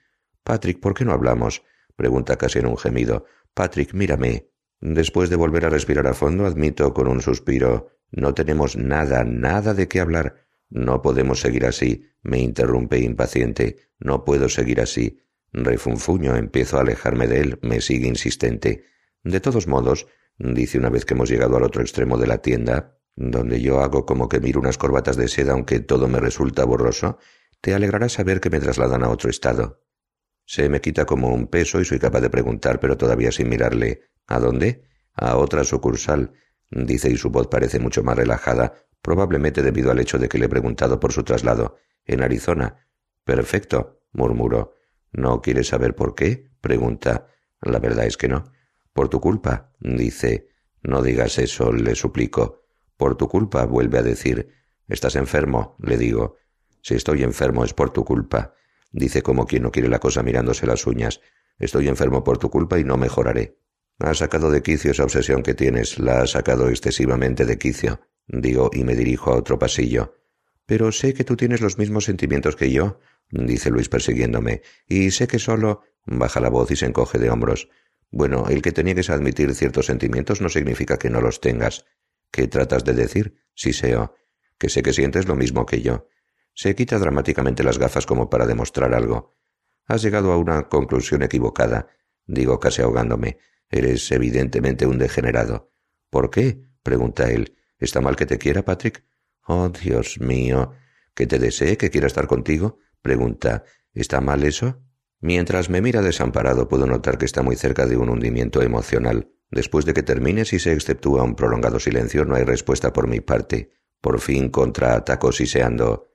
Patrick, ¿por qué no hablamos? pregunta casi en un gemido. Patrick, mírame. Después de volver a respirar a fondo, admito con un suspiro no tenemos nada, nada de qué hablar. No podemos seguir así, me interrumpe impaciente. No puedo seguir así. Refunfuño, empiezo a alejarme de él, me sigue insistente. De todos modos, dice una vez que hemos llegado al otro extremo de la tienda, donde yo hago como que miro unas corbatas de seda aunque todo me resulta borroso, te alegrará saber que me trasladan a otro estado. Se me quita como un peso y soy capaz de preguntar, pero todavía sin mirarle. ¿A dónde? A otra sucursal, dice y su voz parece mucho más relajada, probablemente debido al hecho de que le he preguntado por su traslado. En Arizona. Perfecto, murmuró. ¿No quieres saber por qué? pregunta. La verdad es que no. Por tu culpa, dice. No digas eso, le suplico. Por tu culpa, vuelve a decir. Estás enfermo, le digo. Si estoy enfermo es por tu culpa. Dice como quien no quiere la cosa mirándose las uñas. Estoy enfermo por tu culpa y no mejoraré. Has sacado de quicio esa obsesión que tienes, la has sacado excesivamente de quicio, digo y me dirijo a otro pasillo. Pero sé que tú tienes los mismos sentimientos que yo, dice Luis persiguiéndome, y sé que solo. baja la voz y se encoge de hombros. Bueno, el que te niegues a admitir ciertos sentimientos no significa que no los tengas. ¿Qué tratas de decir? Siseo. Que sé que sientes lo mismo que yo. Se quita dramáticamente las gafas como para demostrar algo. Has llegado a una conclusión equivocada, digo casi ahogándome. Eres evidentemente un degenerado. ¿Por qué? pregunta él. ¿Está mal que te quiera, Patrick? Oh, Dios mío. ¿Que te desee, que quiera estar contigo? pregunta. ¿Está mal eso? Mientras me mira desamparado puedo notar que está muy cerca de un hundimiento emocional. Después de que termine, si se exceptúa un prolongado silencio, no hay respuesta por mi parte. Por fin contraataco siseando.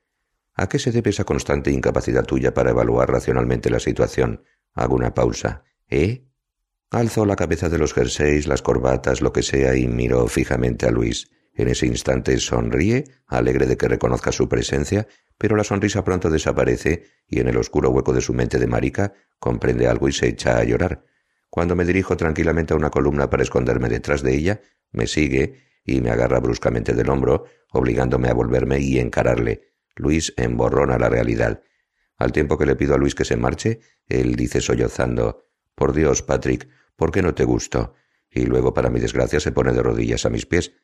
¿A qué se debe esa constante incapacidad tuya para evaluar racionalmente la situación? Hago una pausa. ¿Eh? Alzo la cabeza de los jerseys, las corbatas, lo que sea, y miro fijamente a Luis. En ese instante sonríe, alegre de que reconozca su presencia, pero la sonrisa pronto desaparece y en el oscuro hueco de su mente de marica comprende algo y se echa a llorar. Cuando me dirijo tranquilamente a una columna para esconderme detrás de ella, me sigue y me agarra bruscamente del hombro, obligándome a volverme y encararle. Luis emborrona la realidad. Al tiempo que le pido a Luis que se marche, él dice sollozando Por Dios, Patrick, ¿Por qué no te gusto? Y luego, para mi desgracia, se pone de rodillas a mis pies.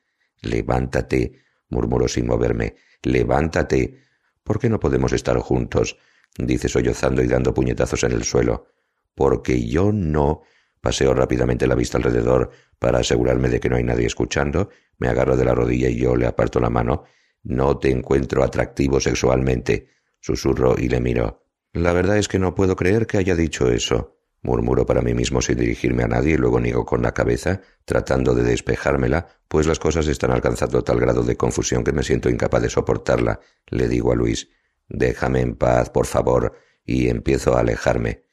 Levántate, murmuró sin moverme. Levántate. ¿Por qué no podemos estar juntos? dice sollozando y dando puñetazos en el suelo. Porque yo no. Paseo rápidamente la vista alrededor para asegurarme de que no hay nadie escuchando, me agarro de la rodilla y yo le aparto la mano. No te encuentro atractivo sexualmente, susurro y le miro. La verdad es que no puedo creer que haya dicho eso. Murmuro para mí mismo sin dirigirme a nadie y luego niego con la cabeza, tratando de despejármela, pues las cosas están alcanzando tal grado de confusión que me siento incapaz de soportarla. Le digo a Luis, déjame en paz, por favor, y empiezo a alejarme.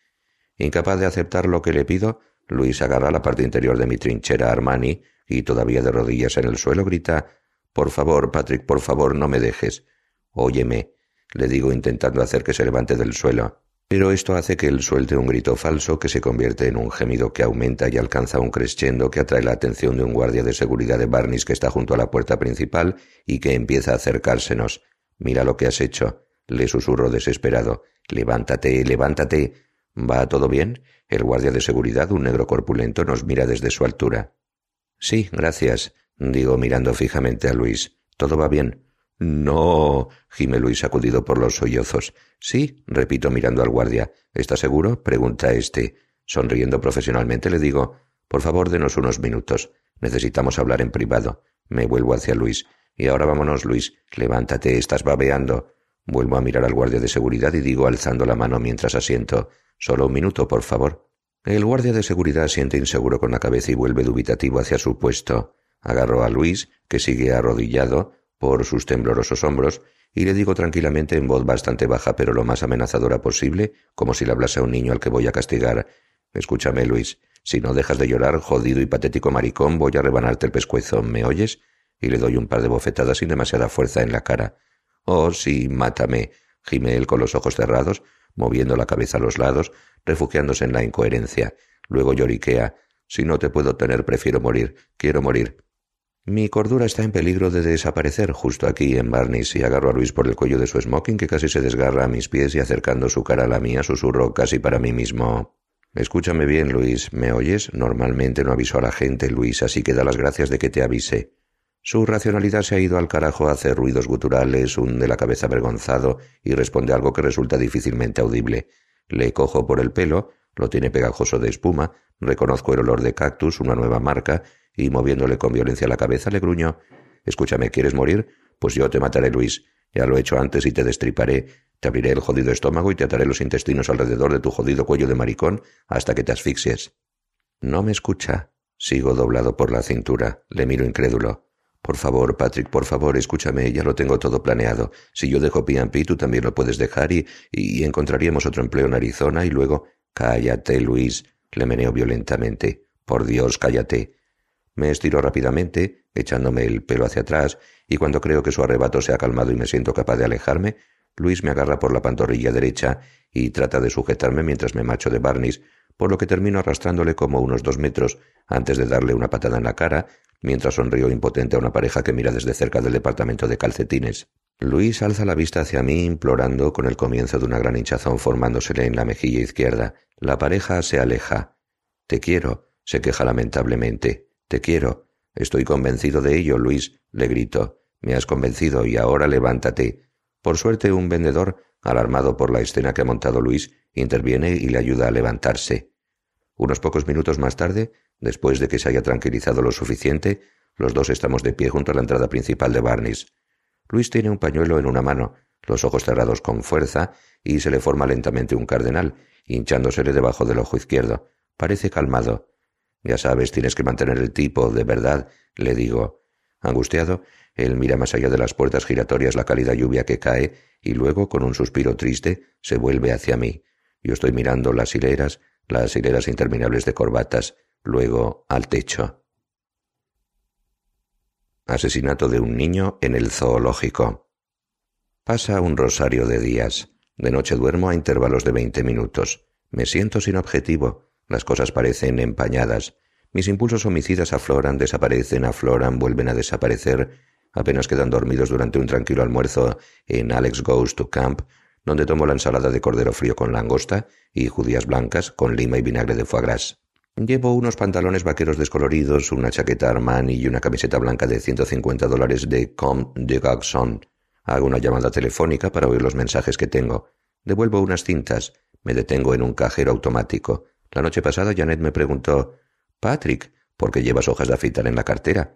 Incapaz de aceptar lo que le pido, Luis agarra la parte interior de mi trinchera Armani y todavía de rodillas en el suelo grita Por favor, Patrick, por favor, no me dejes. Óyeme, le digo intentando hacer que se levante del suelo pero esto hace que él suelte un grito falso que se convierte en un gemido que aumenta y alcanza un crescendo que atrae la atención de un guardia de seguridad de Barnis que está junto a la puerta principal y que empieza a acercársenos. Mira lo que has hecho, le susurro desesperado. Levántate, levántate. ¿Va todo bien? El guardia de seguridad, un negro corpulento, nos mira desde su altura. Sí, gracias, digo mirando fijamente a Luis. Todo va bien. No. gime Luis sacudido por los sollozos. Sí, repito mirando al guardia. ¿Está seguro? pregunta éste. Sonriendo profesionalmente le digo Por favor, denos unos minutos. Necesitamos hablar en privado. Me vuelvo hacia Luis. Y ahora vámonos, Luis. Levántate, estás babeando. Vuelvo a mirar al guardia de seguridad y digo alzando la mano mientras asiento. Solo un minuto, por favor. El guardia de seguridad siente inseguro con la cabeza y vuelve dubitativo hacia su puesto. Agarro a Luis, que sigue arrodillado, por sus temblorosos hombros y le digo tranquilamente en voz bastante baja pero lo más amenazadora posible, como si le hablase a un niño al que voy a castigar. Escúchame, Luis. Si no dejas de llorar, jodido y patético maricón, voy a rebanarte el pescuezo. ¿Me oyes? Y le doy un par de bofetadas sin demasiada fuerza en la cara. Oh, sí, mátame, gime él con los ojos cerrados, moviendo la cabeza a los lados, refugiándose en la incoherencia. Luego lloriquea. Si no te puedo tener, prefiero morir. Quiero morir. Mi cordura está en peligro de desaparecer justo aquí en Barnis y agarro a Luis por el cuello de su smoking que casi se desgarra a mis pies y acercando su cara a la mía susurro casi para mí mismo. Escúchame bien, Luis, ¿me oyes? Normalmente no aviso a la gente, Luis, así que da las gracias de que te avise. Su racionalidad se ha ido al carajo, hace ruidos guturales, hunde la cabeza avergonzado y responde algo que resulta difícilmente audible. Le cojo por el pelo, lo tiene pegajoso de espuma, reconozco el olor de cactus, una nueva marca, y moviéndole con violencia la cabeza le gruñó Escúchame, ¿quieres morir? Pues yo te mataré, Luis. Ya lo he hecho antes y te destriparé. Te abriré el jodido estómago y te ataré los intestinos alrededor de tu jodido cuello de maricón hasta que te asfixies. No me escucha. Sigo doblado por la cintura. Le miro incrédulo. Por favor, Patrick, por favor, escúchame, ya lo tengo todo planeado. Si yo dejo P&P, tú también lo puedes dejar y, y encontraríamos otro empleo en Arizona y luego... Cállate, Luis, le meneo violentamente. Por Dios, cállate. Me estiro rápidamente, echándome el pelo hacia atrás, y cuando creo que su arrebato se ha calmado y me siento capaz de alejarme, Luis me agarra por la pantorrilla derecha y trata de sujetarme mientras me macho de barniz, por lo que termino arrastrándole como unos dos metros antes de darle una patada en la cara, mientras sonrío impotente a una pareja que mira desde cerca del departamento de calcetines. Luis alza la vista hacia mí implorando con el comienzo de una gran hinchazón formándosele en la mejilla izquierda. La pareja se aleja. Te quiero, se queja lamentablemente. Te quiero. Estoy convencido de ello, Luis, le grito. Me has convencido y ahora levántate. Por suerte un vendedor, alarmado por la escena que ha montado Luis, interviene y le ayuda a levantarse. Unos pocos minutos más tarde, después de que se haya tranquilizado lo suficiente, los dos estamos de pie junto a la entrada principal de Barnes. Luis tiene un pañuelo en una mano, los ojos cerrados con fuerza, y se le forma lentamente un cardenal, hinchándosele debajo del ojo izquierdo. Parece calmado. Ya sabes, tienes que mantener el tipo, de verdad, le digo. Angustiado, él mira más allá de las puertas giratorias la cálida lluvia que cae, y luego, con un suspiro triste, se vuelve hacia mí. Yo estoy mirando las hileras, las hileras interminables de corbatas, luego al techo. Asesinato de un niño en el zoológico. Pasa un rosario de días. De noche duermo a intervalos de veinte minutos. Me siento sin objetivo. Las cosas parecen empañadas. Mis impulsos homicidas afloran, desaparecen, afloran, vuelven a desaparecer. Apenas quedan dormidos durante un tranquilo almuerzo en Alex Goes to Camp, donde tomo la ensalada de cordero frío con langosta y judías blancas con lima y vinagre de foie gras. Llevo unos pantalones vaqueros descoloridos, una chaqueta Armani y una camiseta blanca de 150 dólares de Comte de Garçon. Hago una llamada telefónica para oír los mensajes que tengo. Devuelvo unas cintas. Me detengo en un cajero automático. La noche pasada Janet me preguntó Patrick, ¿por qué llevas hojas de afeitar en la cartera?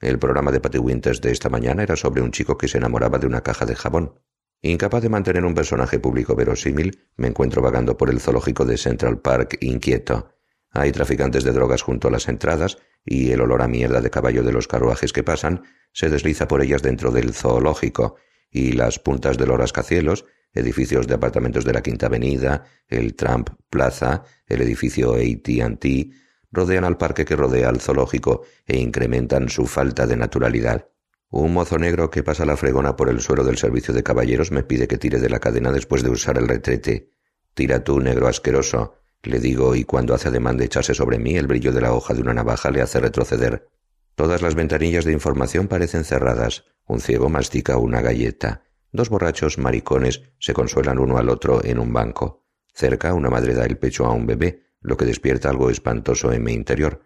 El programa de Patty Winters de esta mañana era sobre un chico que se enamoraba de una caja de jabón. Incapaz de mantener un personaje público verosímil, me encuentro vagando por el zoológico de Central Park inquieto. Hay traficantes de drogas junto a las entradas y el olor a mierda de caballo de los carruajes que pasan se desliza por ellas dentro del zoológico y las puntas de los rascacielos, edificios de apartamentos de la Quinta Avenida, el Trump Plaza, el edificio AT&T, rodean al parque que rodea al zoológico e incrementan su falta de naturalidad. Un mozo negro que pasa la fregona por el suelo del servicio de caballeros me pide que tire de la cadena después de usar el retrete. Tira tú, negro asqueroso, le digo, y cuando hace ademán de echarse sobre mí, el brillo de la hoja de una navaja le hace retroceder. Todas las ventanillas de información parecen cerradas. Un ciego mastica una galleta. Dos borrachos maricones se consuelan uno al otro en un banco. Cerca, una madre da el pecho a un bebé, lo que despierta algo espantoso en mi interior.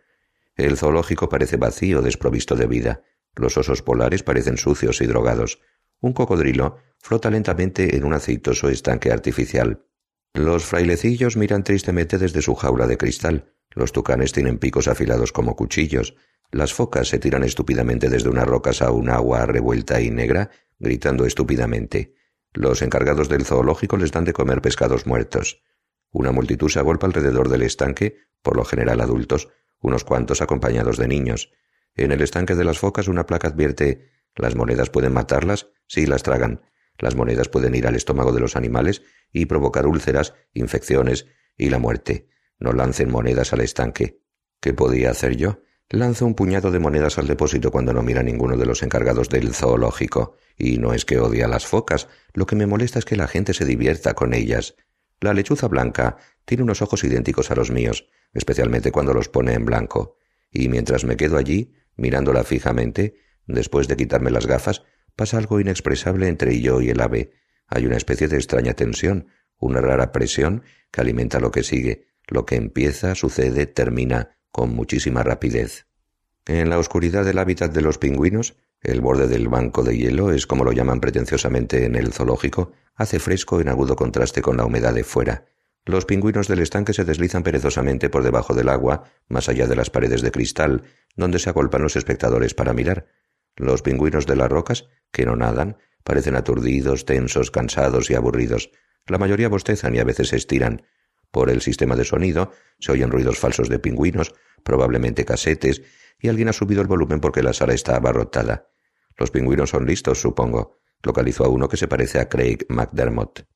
El zoológico parece vacío, desprovisto de vida. Los osos polares parecen sucios y drogados. Un cocodrilo flota lentamente en un aceitoso estanque artificial. Los frailecillos miran tristemente desde su jaula de cristal. Los tucanes tienen picos afilados como cuchillos. Las focas se tiran estúpidamente desde unas rocas a un agua revuelta y negra, gritando estúpidamente. Los encargados del zoológico les dan de comer pescados muertos. Una multitud se agolpa alrededor del estanque, por lo general adultos, unos cuantos acompañados de niños. En el estanque de las focas una placa advierte las monedas pueden matarlas si las tragan. Las monedas pueden ir al estómago de los animales y provocar úlceras, infecciones y la muerte. No lancen monedas al estanque. ¿Qué podía hacer yo? Lanzo un puñado de monedas al depósito cuando no mira ninguno de los encargados del zoológico. Y no es que odie a las focas, lo que me molesta es que la gente se divierta con ellas. La lechuza blanca tiene unos ojos idénticos a los míos, especialmente cuando los pone en blanco. Y mientras me quedo allí, mirándola fijamente, después de quitarme las gafas, pasa algo inexpresable entre yo y el ave. Hay una especie de extraña tensión, una rara presión que alimenta lo que sigue. Lo que empieza, sucede, termina con muchísima rapidez. En la oscuridad del hábitat de los pingüinos, el borde del banco de hielo es como lo llaman pretenciosamente en el zoológico, hace fresco en agudo contraste con la humedad de fuera. Los pingüinos del estanque se deslizan perezosamente por debajo del agua, más allá de las paredes de cristal, donde se agolpan los espectadores para mirar. Los pingüinos de las rocas, que no nadan, Parecen aturdidos, tensos, cansados y aburridos. La mayoría bostezan y a veces se estiran. Por el sistema de sonido se oyen ruidos falsos de pingüinos, probablemente casetes, y alguien ha subido el volumen porque la sala está abarrotada. Los pingüinos son listos, supongo. Localizo a uno que se parece a Craig McDermott.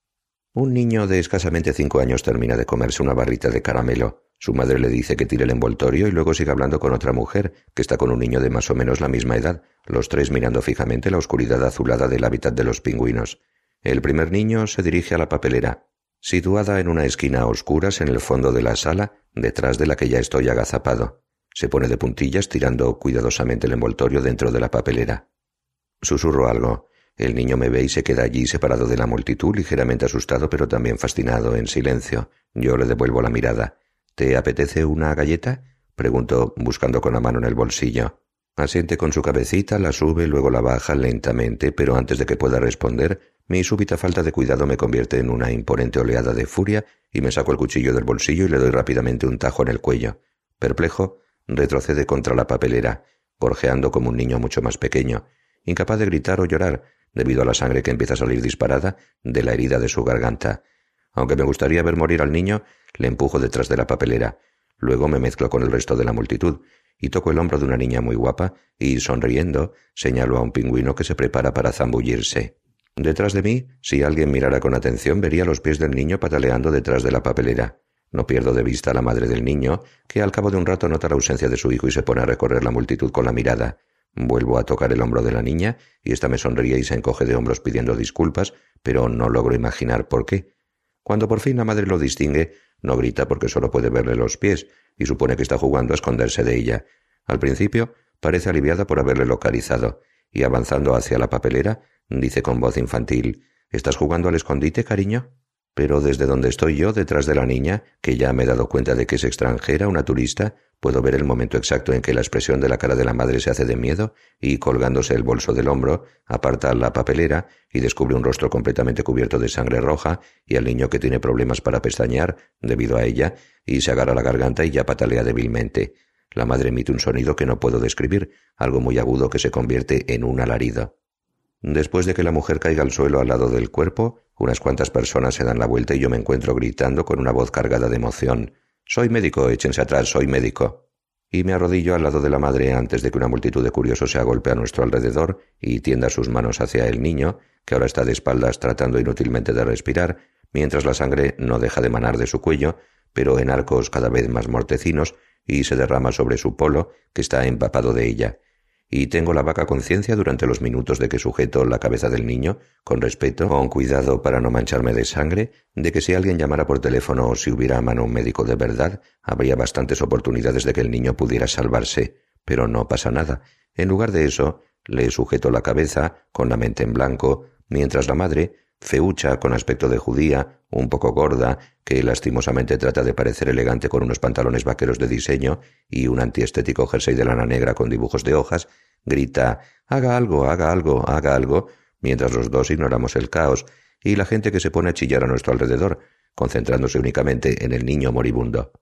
Un niño de escasamente cinco años termina de comerse una barrita de caramelo. Su madre le dice que tire el envoltorio y luego sigue hablando con otra mujer, que está con un niño de más o menos la misma edad, los tres mirando fijamente la oscuridad azulada del hábitat de los pingüinos. El primer niño se dirige a la papelera, situada en una esquina a oscuras en el fondo de la sala, detrás de la que ya estoy agazapado. Se pone de puntillas tirando cuidadosamente el envoltorio dentro de la papelera. Susurro algo. El niño me ve y se queda allí separado de la multitud, ligeramente asustado, pero también fascinado, en silencio. Yo le devuelvo la mirada. ¿Te apetece una galleta? preguntó, buscando con la mano en el bolsillo. Asiente con su cabecita, la sube, luego la baja lentamente, pero antes de que pueda responder, mi súbita falta de cuidado me convierte en una imponente oleada de furia y me saco el cuchillo del bolsillo y le doy rápidamente un tajo en el cuello. Perplejo, retrocede contra la papelera, gorjeando como un niño mucho más pequeño, incapaz de gritar o llorar, debido a la sangre que empieza a salir disparada de la herida de su garganta. Aunque me gustaría ver morir al niño, le empujo detrás de la papelera. Luego me mezclo con el resto de la multitud y toco el hombro de una niña muy guapa y, sonriendo, señalo a un pingüino que se prepara para zambullirse. Detrás de mí, si alguien mirara con atención, vería los pies del niño pataleando detrás de la papelera. No pierdo de vista a la madre del niño, que al cabo de un rato nota la ausencia de su hijo y se pone a recorrer la multitud con la mirada. Vuelvo a tocar el hombro de la niña y ésta me sonríe y se encoge de hombros pidiendo disculpas, pero no logro imaginar por qué. Cuando por fin la madre lo distingue, no grita porque solo puede verle los pies y supone que está jugando a esconderse de ella. Al principio parece aliviada por haberle localizado y avanzando hacia la papelera, dice con voz infantil ¿Estás jugando al escondite, cariño? Pero desde donde estoy yo, detrás de la niña, que ya me he dado cuenta de que es extranjera, una turista, puedo ver el momento exacto en que la expresión de la cara de la madre se hace de miedo y, colgándose el bolso del hombro, aparta la papelera y descubre un rostro completamente cubierto de sangre roja y al niño que tiene problemas para pestañear debido a ella y se agarra la garganta y ya patalea débilmente. La madre emite un sonido que no puedo describir, algo muy agudo que se convierte en un alarido. Después de que la mujer caiga al suelo al lado del cuerpo, unas cuantas personas se dan la vuelta y yo me encuentro gritando con una voz cargada de emoción. Soy médico, échense atrás, soy médico. Y me arrodillo al lado de la madre antes de que una multitud de curiosos se agolpe a nuestro alrededor y tienda sus manos hacia el niño, que ahora está de espaldas tratando inútilmente de respirar, mientras la sangre no deja de manar de su cuello, pero en arcos cada vez más mortecinos, y se derrama sobre su polo, que está empapado de ella y tengo la vaca conciencia durante los minutos de que sujeto la cabeza del niño, con respeto, con cuidado para no mancharme de sangre, de que si alguien llamara por teléfono o si hubiera a mano un médico de verdad, habría bastantes oportunidades de que el niño pudiera salvarse. Pero no pasa nada. En lugar de eso, le sujeto la cabeza, con la mente en blanco, mientras la madre, feucha con aspecto de judía, un poco gorda, que lastimosamente trata de parecer elegante con unos pantalones vaqueros de diseño y un antiestético jersey de lana negra con dibujos de hojas, grita Haga algo, haga algo, haga algo, mientras los dos ignoramos el caos y la gente que se pone a chillar a nuestro alrededor, concentrándose únicamente en el niño moribundo.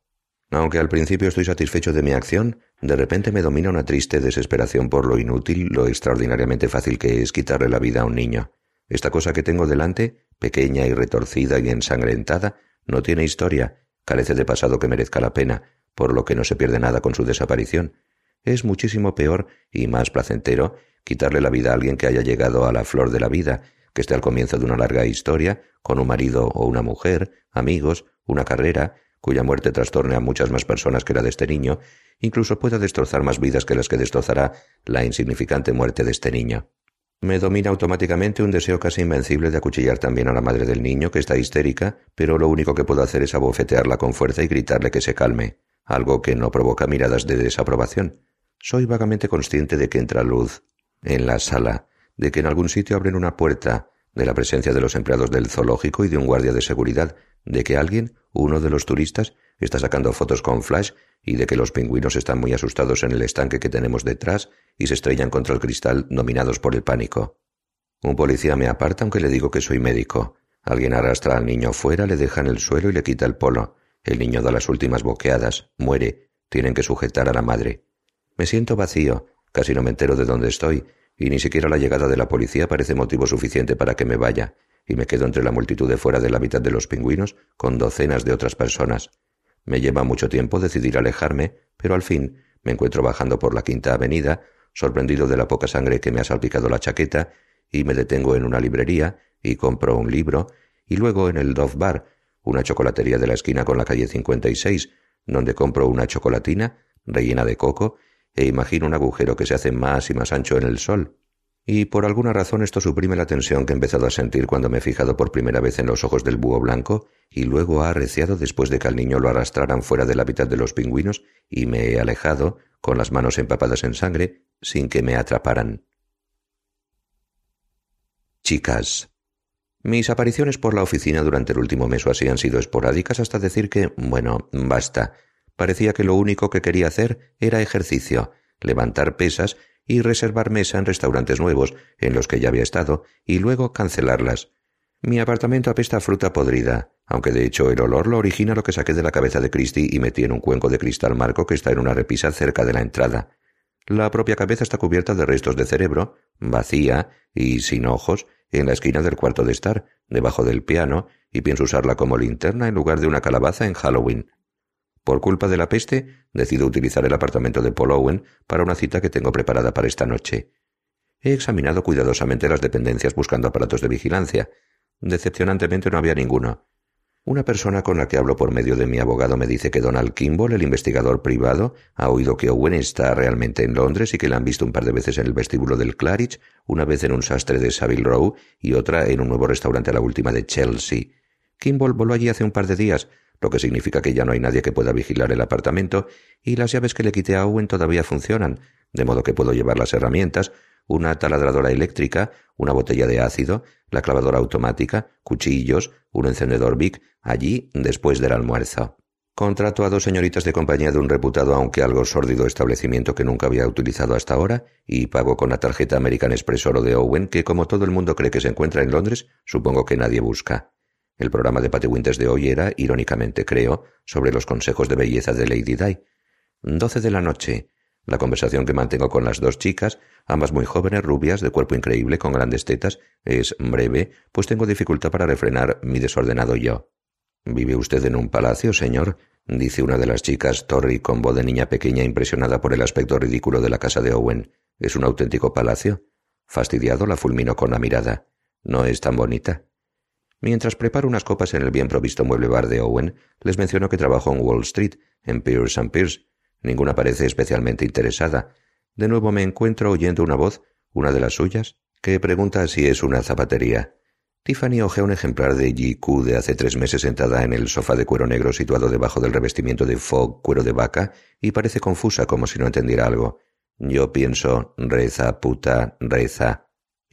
Aunque al principio estoy satisfecho de mi acción, de repente me domina una triste desesperación por lo inútil, lo extraordinariamente fácil que es quitarle la vida a un niño. Esta cosa que tengo delante, pequeña y retorcida y ensangrentada, no tiene historia, carece de pasado que merezca la pena, por lo que no se pierde nada con su desaparición. Es muchísimo peor y más placentero quitarle la vida a alguien que haya llegado a la flor de la vida, que esté al comienzo de una larga historia, con un marido o una mujer, amigos, una carrera, cuya muerte trastorne a muchas más personas que la de este niño, incluso pueda destrozar más vidas que las que destrozará la insignificante muerte de este niño. Me domina automáticamente un deseo casi invencible de acuchillar también a la madre del niño, que está histérica, pero lo único que puedo hacer es abofetearla con fuerza y gritarle que se calme, algo que no provoca miradas de desaprobación. Soy vagamente consciente de que entra luz en la sala, de que en algún sitio abren una puerta, de la presencia de los empleados del zoológico y de un guardia de seguridad, de que alguien, uno de los turistas, está sacando fotos con flash y de que los pingüinos están muy asustados en el estanque que tenemos detrás y se estrellan contra el cristal dominados por el pánico. Un policía me aparta aunque le digo que soy médico. Alguien arrastra al niño fuera, le deja en el suelo y le quita el polo. El niño da las últimas boqueadas, muere. Tienen que sujetar a la madre. Me siento vacío, casi no me entero de dónde estoy, y ni siquiera la llegada de la policía parece motivo suficiente para que me vaya, y me quedo entre la multitud de fuera del hábitat de los pingüinos con docenas de otras personas. Me lleva mucho tiempo decidir alejarme, pero al fin me encuentro bajando por la quinta avenida, sorprendido de la poca sangre que me ha salpicado la chaqueta, y me detengo en una librería y compro un libro, y luego en el Dove Bar, una chocolatería de la esquina con la calle 56, donde compro una chocolatina rellena de coco e imagino un agujero que se hace más y más ancho en el sol, y por alguna razón esto suprime la tensión que he empezado a sentir cuando me he fijado por primera vez en los ojos del búho blanco y luego ha arreciado después de que al niño lo arrastraran fuera del hábitat de los pingüinos y me he alejado, con las manos empapadas en sangre, sin que me atraparan. Chicas. Mis apariciones por la oficina durante el último mes o así han sido esporádicas hasta decir que, bueno, basta. Parecía que lo único que quería hacer era ejercicio, levantar pesas y reservar mesa en restaurantes nuevos en los que ya había estado y luego cancelarlas. Mi apartamento apesta a fruta podrida, aunque de hecho el olor lo origina lo que saqué de la cabeza de Christie y metí en un cuenco de cristal marco que está en una repisa cerca de la entrada. La propia cabeza está cubierta de restos de cerebro, vacía y sin ojos, en la esquina del cuarto de estar, debajo del piano, y pienso usarla como linterna en lugar de una calabaza en Halloween. Por culpa de la peste, decido utilizar el apartamento de Paul Owen para una cita que tengo preparada para esta noche. He examinado cuidadosamente las dependencias buscando aparatos de vigilancia. Decepcionantemente no había ninguno. Una persona con la que hablo por medio de mi abogado me dice que Donald Kimball, el investigador privado, ha oído que Owen está realmente en Londres y que la han visto un par de veces en el vestíbulo del Claridge, una vez en un sastre de Savile Row y otra en un nuevo restaurante a la última de Chelsea. Kimball voló allí hace un par de días, lo que significa que ya no hay nadie que pueda vigilar el apartamento, y las llaves que le quité a Owen todavía funcionan, de modo que puedo llevar las herramientas, una taladradora eléctrica, una botella de ácido, la clavadora automática, cuchillos, un encendedor Bic, allí después del almuerzo. Contrato a dos señoritas de compañía de un reputado aunque algo sórdido establecimiento que nunca había utilizado hasta ahora y pago con la tarjeta American Express Oro de Owen que como todo el mundo cree que se encuentra en Londres, supongo que nadie busca. El programa de Patty Winters de hoy era, irónicamente creo, sobre los consejos de belleza de Lady Di. Doce de la noche. La conversación que mantengo con las dos chicas, ambas muy jóvenes, rubias, de cuerpo increíble, con grandes tetas, es breve, pues tengo dificultad para refrenar mi desordenado yo. ¿Vive usted en un palacio, señor? dice una de las chicas, Torry, con voz de niña pequeña impresionada por el aspecto ridículo de la casa de Owen. ¿Es un auténtico palacio? Fastidiado la fulminó con la mirada. ¿No es tan bonita? Mientras preparo unas copas en el bien provisto mueble bar de Owen, les menciono que trabajo en Wall Street, en Pierce and Pierce. Ninguna parece especialmente interesada. De nuevo me encuentro oyendo una voz, una de las suyas, que pregunta si es una zapatería. Tiffany ojea un ejemplar de GQ de hace tres meses sentada en el sofá de cuero negro situado debajo del revestimiento de fog cuero de vaca y parece confusa como si no entendiera algo. Yo pienso, reza, puta, reza.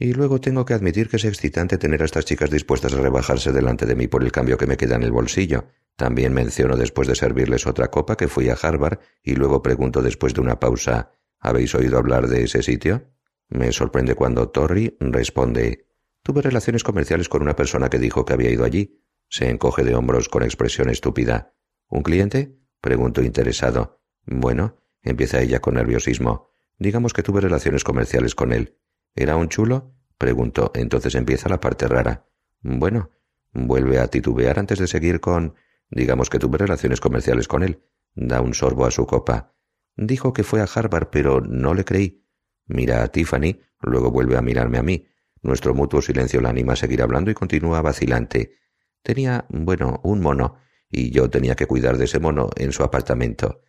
Y luego tengo que admitir que es excitante tener a estas chicas dispuestas a rebajarse delante de mí por el cambio que me queda en el bolsillo. También menciono después de servirles otra copa que fui a Harvard y luego pregunto después de una pausa ¿Habéis oído hablar de ese sitio? Me sorprende cuando Torrey responde Tuve relaciones comerciales con una persona que dijo que había ido allí. Se encoge de hombros con expresión estúpida. ¿Un cliente? Pregunto interesado. Bueno, empieza ella con nerviosismo. Digamos que tuve relaciones comerciales con él. ¿Era un chulo? Preguntó. Entonces empieza la parte rara. Bueno, vuelve a titubear antes de seguir con. Digamos que tuve relaciones comerciales con él. Da un sorbo a su copa. Dijo que fue a Harvard, pero no le creí. Mira a Tiffany, luego vuelve a mirarme a mí. Nuestro mutuo silencio la anima a seguir hablando y continúa vacilante. Tenía, bueno, un mono, y yo tenía que cuidar de ese mono en su apartamento.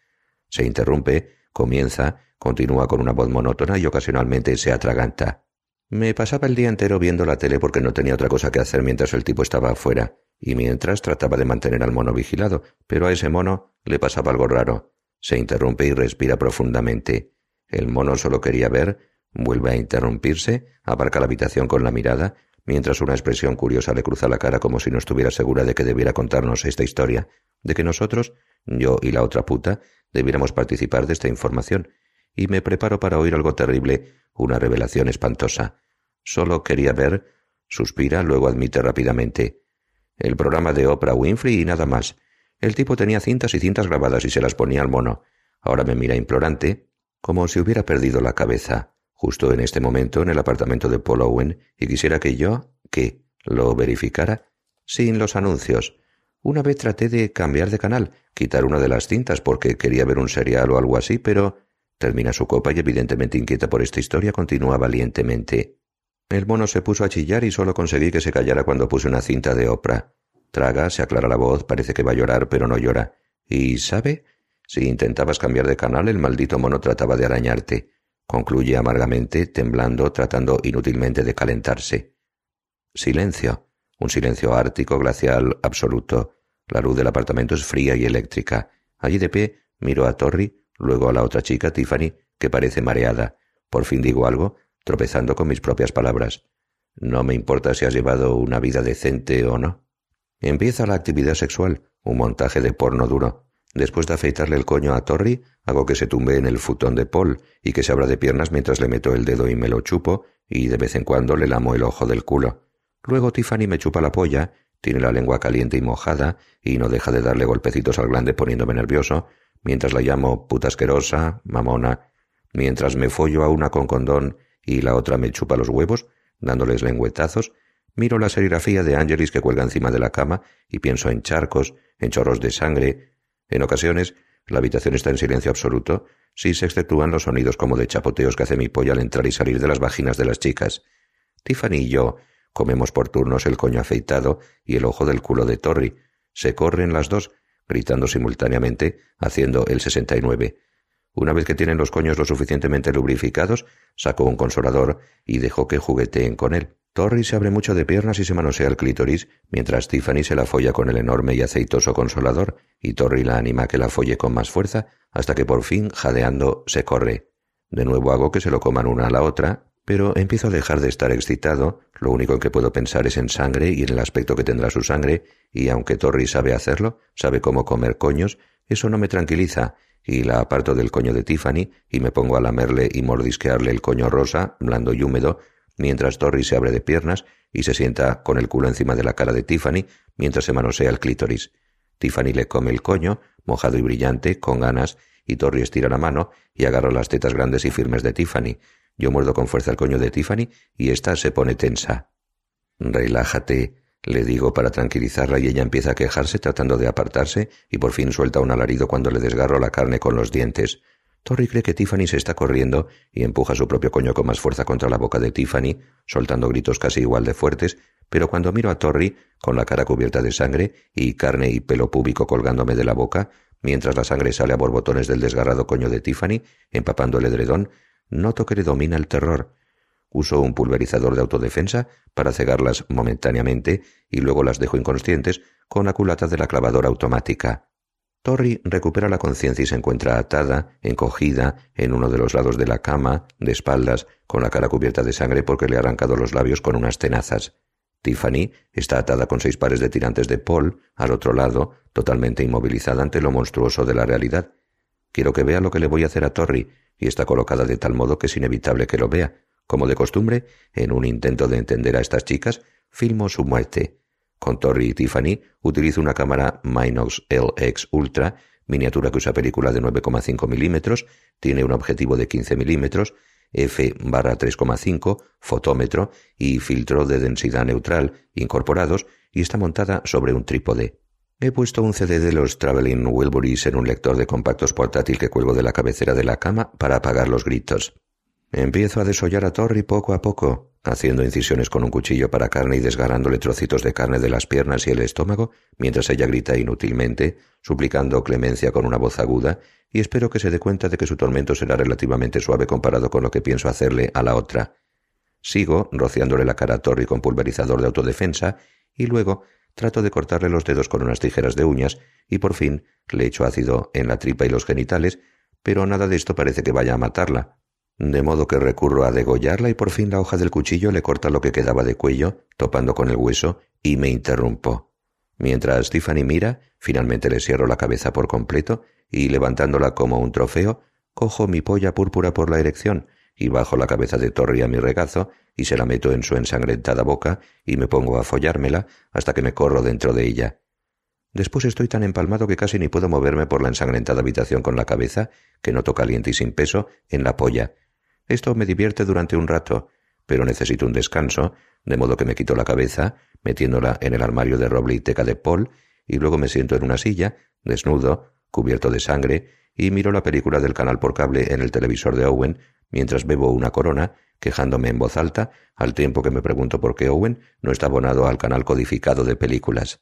Se interrumpe, comienza, continúa con una voz monótona y ocasionalmente se atraganta. Me pasaba el día entero viendo la tele porque no tenía otra cosa que hacer mientras el tipo estaba afuera, y mientras trataba de mantener al mono vigilado, pero a ese mono le pasaba algo raro. Se interrumpe y respira profundamente. El mono solo quería ver, vuelve a interrumpirse, aparca la habitación con la mirada, mientras una expresión curiosa le cruza la cara como si no estuviera segura de que debiera contarnos esta historia, de que nosotros, yo y la otra puta, debiéramos participar de esta información, y me preparo para oír algo terrible, una revelación espantosa. Solo quería ver, suspira, luego admite rápidamente. El programa de Oprah Winfrey y nada más. El tipo tenía cintas y cintas grabadas y se las ponía al mono. Ahora me mira implorante, como si hubiera perdido la cabeza, justo en este momento en el apartamento de Paul Owen, y quisiera que yo, ¿qué? ¿Lo verificara? Sin los anuncios. Una vez traté de cambiar de canal, quitar una de las cintas porque quería ver un serial o algo así, pero Termina su copa y evidentemente inquieta por esta historia continúa valientemente. El mono se puso a chillar y solo conseguí que se callara cuando puse una cinta de Oprah. Traga, se aclara la voz, parece que va a llorar, pero no llora. ¿Y sabe? Si intentabas cambiar de canal, el maldito mono trataba de arañarte. Concluye amargamente, temblando, tratando inútilmente de calentarse. Silencio. Un silencio ártico, glacial, absoluto. La luz del apartamento es fría y eléctrica. Allí de pie, miro a Torri, luego a la otra chica, Tiffany, que parece mareada. Por fin digo algo, tropezando con mis propias palabras. No me importa si has llevado una vida decente o no. Empieza la actividad sexual, un montaje de porno duro. Después de afeitarle el coño a Torri, hago que se tumbe en el futón de Paul y que se abra de piernas mientras le meto el dedo y me lo chupo, y de vez en cuando le lamo el ojo del culo. Luego Tiffany me chupa la polla, tiene la lengua caliente y mojada, y no deja de darle golpecitos al glande poniéndome nervioso, mientras la llamo puta asquerosa, mamona, mientras me follo a una con condón y la otra me chupa los huevos, dándoles lengüetazos, Miro la serigrafía de Angelis que cuelga encima de la cama y pienso en charcos, en chorros de sangre. En ocasiones, la habitación está en silencio absoluto, si se exceptúan los sonidos como de chapoteos que hace mi pollo al entrar y salir de las vaginas de las chicas. Tiffany y yo comemos por turnos el coño afeitado y el ojo del culo de Torri. Se corren las dos, gritando simultáneamente, haciendo el sesenta y nueve. Una vez que tienen los coños lo suficientemente lubrificados, saco un consolador y dejo que jugueteen con él. Torri se abre mucho de piernas y se manosea el clítoris, mientras Tiffany se la folla con el enorme y aceitoso consolador, y Torri la anima a que la folle con más fuerza, hasta que por fin, jadeando, se corre. De nuevo hago que se lo coman una a la otra, pero empiezo a dejar de estar excitado, lo único que puedo pensar es en sangre y en el aspecto que tendrá su sangre, y aunque Torri sabe hacerlo, sabe cómo comer coños, eso no me tranquiliza, y la aparto del coño de Tiffany y me pongo a lamerle y mordisquearle el coño rosa, blando y húmedo, mientras Torri se abre de piernas y se sienta con el culo encima de la cara de Tiffany mientras se manosea el clítoris. Tiffany le come el coño, mojado y brillante, con ganas, y Torri estira la mano y agarra las tetas grandes y firmes de Tiffany. Yo muerdo con fuerza el coño de Tiffany y ésta se pone tensa. Relájate, le digo para tranquilizarla y ella empieza a quejarse tratando de apartarse y por fin suelta un alarido cuando le desgarro la carne con los dientes. Torri cree que Tiffany se está corriendo y empuja su propio coño con más fuerza contra la boca de Tiffany, soltando gritos casi igual de fuertes, pero cuando miro a Torri, con la cara cubierta de sangre y carne y pelo púbico colgándome de la boca, mientras la sangre sale a borbotones del desgarrado coño de Tiffany, empapando el edredón, noto que le domina el terror. Uso un pulverizador de autodefensa para cegarlas momentáneamente y luego las dejo inconscientes con la culata de la clavadora automática. Torri recupera la conciencia y se encuentra atada, encogida, en uno de los lados de la cama, de espaldas, con la cara cubierta de sangre porque le ha arrancado los labios con unas tenazas. Tiffany está atada con seis pares de tirantes de Paul, al otro lado, totalmente inmovilizada ante lo monstruoso de la realidad. Quiero que vea lo que le voy a hacer a Torri, y está colocada de tal modo que es inevitable que lo vea. Como de costumbre, en un intento de entender a estas chicas, filmo su muerte. Con Torri y Tiffany utilizo una cámara Minox LX Ultra, miniatura que usa película de 9,5 milímetros, tiene un objetivo de 15 milímetros, f 3,5, fotómetro y filtro de densidad neutral incorporados y está montada sobre un trípode. He puesto un CD de los Traveling Wilburys en un lector de compactos portátil que cuelgo de la cabecera de la cama para apagar los gritos. Empiezo a desollar a Torri poco a poco, haciendo incisiones con un cuchillo para carne y desgarrándole trocitos de carne de las piernas y el estómago, mientras ella grita inútilmente, suplicando clemencia con una voz aguda, y espero que se dé cuenta de que su tormento será relativamente suave comparado con lo que pienso hacerle a la otra. Sigo, rociándole la cara a Torri con pulverizador de autodefensa, y luego trato de cortarle los dedos con unas tijeras de uñas, y por fin le echo ácido en la tripa y los genitales, pero nada de esto parece que vaya a matarla, de modo que recurro a degollarla y por fin la hoja del cuchillo le corta lo que quedaba de cuello, topando con el hueso, y me interrumpo. Mientras Tiffany mira, finalmente le cierro la cabeza por completo y levantándola como un trofeo, cojo mi polla púrpura por la erección y bajo la cabeza de Torri a mi regazo y se la meto en su ensangrentada boca y me pongo a follármela hasta que me corro dentro de ella. Después estoy tan empalmado que casi ni puedo moverme por la ensangrentada habitación con la cabeza, que noto caliente y sin peso, en la polla, esto me divierte durante un rato, pero necesito un descanso, de modo que me quito la cabeza, metiéndola en el armario de roble y teca de Paul, y luego me siento en una silla, desnudo, cubierto de sangre, y miro la película del canal por cable en el televisor de Owen, mientras bebo una corona, quejándome en voz alta, al tiempo que me pregunto por qué Owen no está abonado al canal codificado de películas.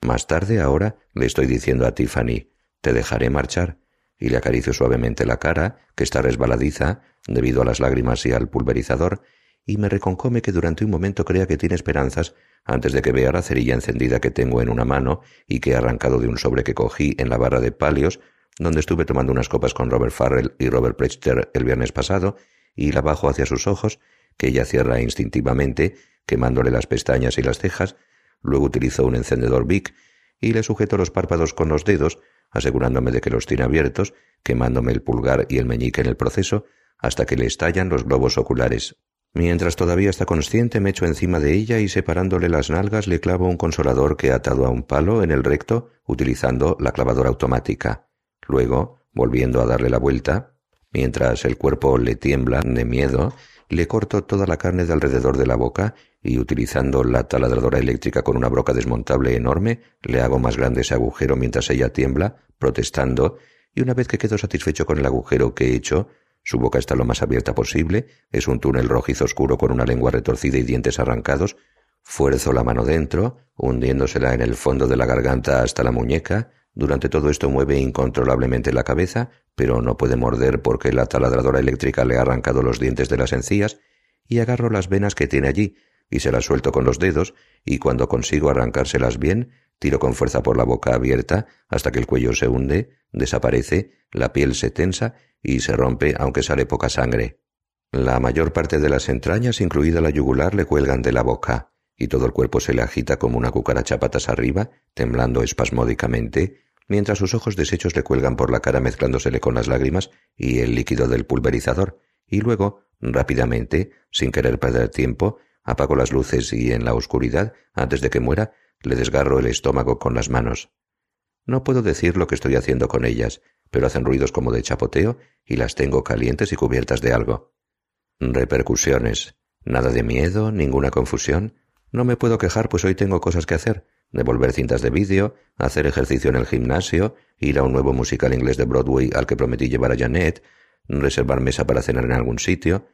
Más tarde, ahora, le estoy diciendo a Tiffany, te dejaré marchar y le acaricio suavemente la cara, que está resbaladiza debido a las lágrimas y al pulverizador, y me reconcome que durante un momento crea que tiene esperanzas antes de que vea la cerilla encendida que tengo en una mano y que he arrancado de un sobre que cogí en la barra de palios, donde estuve tomando unas copas con Robert Farrell y Robert Prechter el viernes pasado, y la bajo hacia sus ojos, que ella cierra instintivamente, quemándole las pestañas y las cejas, luego utilizo un encendedor Bic y le sujeto los párpados con los dedos, asegurándome de que los tiene abiertos, quemándome el pulgar y el meñique en el proceso, hasta que le estallan los globos oculares. Mientras todavía está consciente, me echo encima de ella y separándole las nalgas le clavo un consolador que he atado a un palo en el recto utilizando la clavadora automática. Luego, volviendo a darle la vuelta, mientras el cuerpo le tiembla de miedo, le corto toda la carne de alrededor de la boca y utilizando la taladradora eléctrica con una broca desmontable enorme, le hago más grande ese agujero mientras ella tiembla, protestando, y una vez que quedo satisfecho con el agujero que he hecho, su boca está lo más abierta posible, es un túnel rojizo oscuro con una lengua retorcida y dientes arrancados, fuerzo la mano dentro, hundiéndosela en el fondo de la garganta hasta la muñeca, durante todo esto mueve incontrolablemente la cabeza, pero no puede morder porque la taladradora eléctrica le ha arrancado los dientes de las encías, y agarro las venas que tiene allí, y se las suelto con los dedos, y cuando consigo arrancárselas bien, tiro con fuerza por la boca abierta hasta que el cuello se hunde, desaparece, la piel se tensa y se rompe aunque sale poca sangre. La mayor parte de las entrañas, incluida la yugular, le cuelgan de la boca, y todo el cuerpo se le agita como una cucaracha patas arriba, temblando espasmódicamente, mientras sus ojos deshechos le cuelgan por la cara mezclándosele con las lágrimas y el líquido del pulverizador, y luego, rápidamente, sin querer perder tiempo, apago las luces y en la oscuridad, antes de que muera, le desgarro el estómago con las manos. No puedo decir lo que estoy haciendo con ellas, pero hacen ruidos como de chapoteo y las tengo calientes y cubiertas de algo. Repercusiones. Nada de miedo, ninguna confusión. No me puedo quejar, pues hoy tengo cosas que hacer devolver cintas de vídeo, hacer ejercicio en el gimnasio, ir a un nuevo musical inglés de Broadway al que prometí llevar a Janet, reservar mesa para cenar en algún sitio.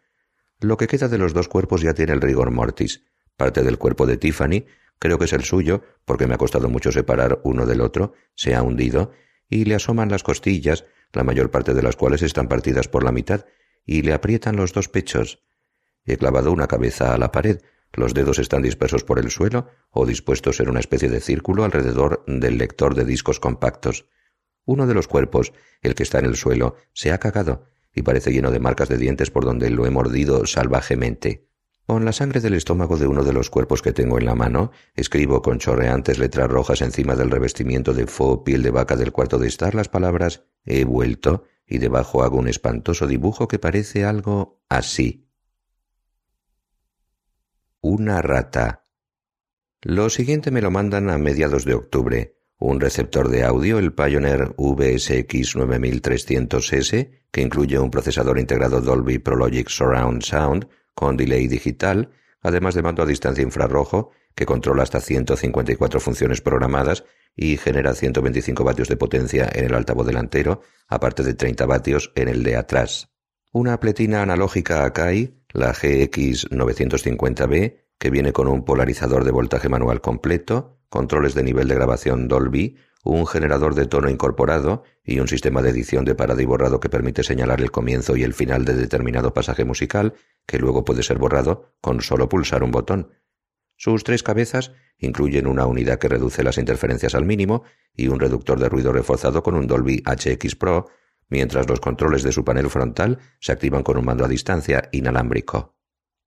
Lo que queda de los dos cuerpos ya tiene el rigor mortis. Parte del cuerpo de Tiffany, creo que es el suyo, porque me ha costado mucho separar uno del otro, se ha hundido, y le asoman las costillas, la mayor parte de las cuales están partidas por la mitad, y le aprietan los dos pechos. He clavado una cabeza a la pared, los dedos están dispersos por el suelo o dispuestos en una especie de círculo alrededor del lector de discos compactos. Uno de los cuerpos, el que está en el suelo, se ha cagado y parece lleno de marcas de dientes por donde lo he mordido salvajemente. Con la sangre del estómago de uno de los cuerpos que tengo en la mano, escribo con chorreantes letras rojas encima del revestimiento de faux piel de vaca del cuarto de estar las palabras he vuelto y debajo hago un espantoso dibujo que parece algo así. Una rata. Lo siguiente me lo mandan a mediados de octubre. Un receptor de audio, el Pioneer VSX 9300S, que incluye un procesador integrado Dolby Prologic Surround Sound con delay digital, además de mando a distancia infrarrojo, que controla hasta 154 funciones programadas y genera 125 vatios de potencia en el altavoz delantero, aparte de 30 vatios en el de atrás. Una pletina analógica Akai la GX950B, que viene con un polarizador de voltaje manual completo, controles de nivel de grabación Dolby, un generador de tono incorporado y un sistema de edición de parada y borrado que permite señalar el comienzo y el final de determinado pasaje musical, que luego puede ser borrado con solo pulsar un botón. Sus tres cabezas incluyen una unidad que reduce las interferencias al mínimo y un reductor de ruido reforzado con un Dolby HX Pro mientras los controles de su panel frontal se activan con un mando a distancia inalámbrico.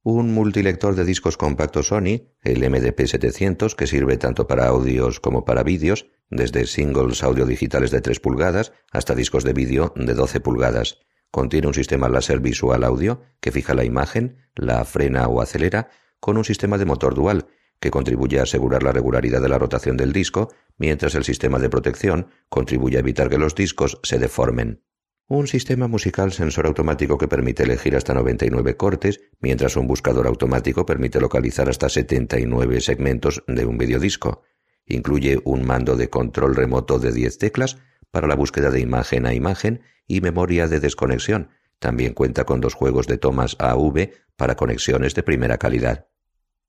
Un multilector de discos compactos Sony, el MDP700, que sirve tanto para audios como para vídeos, desde singles audio digitales de 3 pulgadas hasta discos de vídeo de 12 pulgadas. Contiene un sistema láser visual audio que fija la imagen, la frena o acelera, con un sistema de motor dual que contribuye a asegurar la regularidad de la rotación del disco, mientras el sistema de protección contribuye a evitar que los discos se deformen. Un sistema musical sensor automático que permite elegir hasta 99 cortes, mientras un buscador automático permite localizar hasta 79 segmentos de un videodisco. Incluye un mando de control remoto de 10 teclas para la búsqueda de imagen a imagen y memoria de desconexión. También cuenta con dos juegos de tomas AV para conexiones de primera calidad.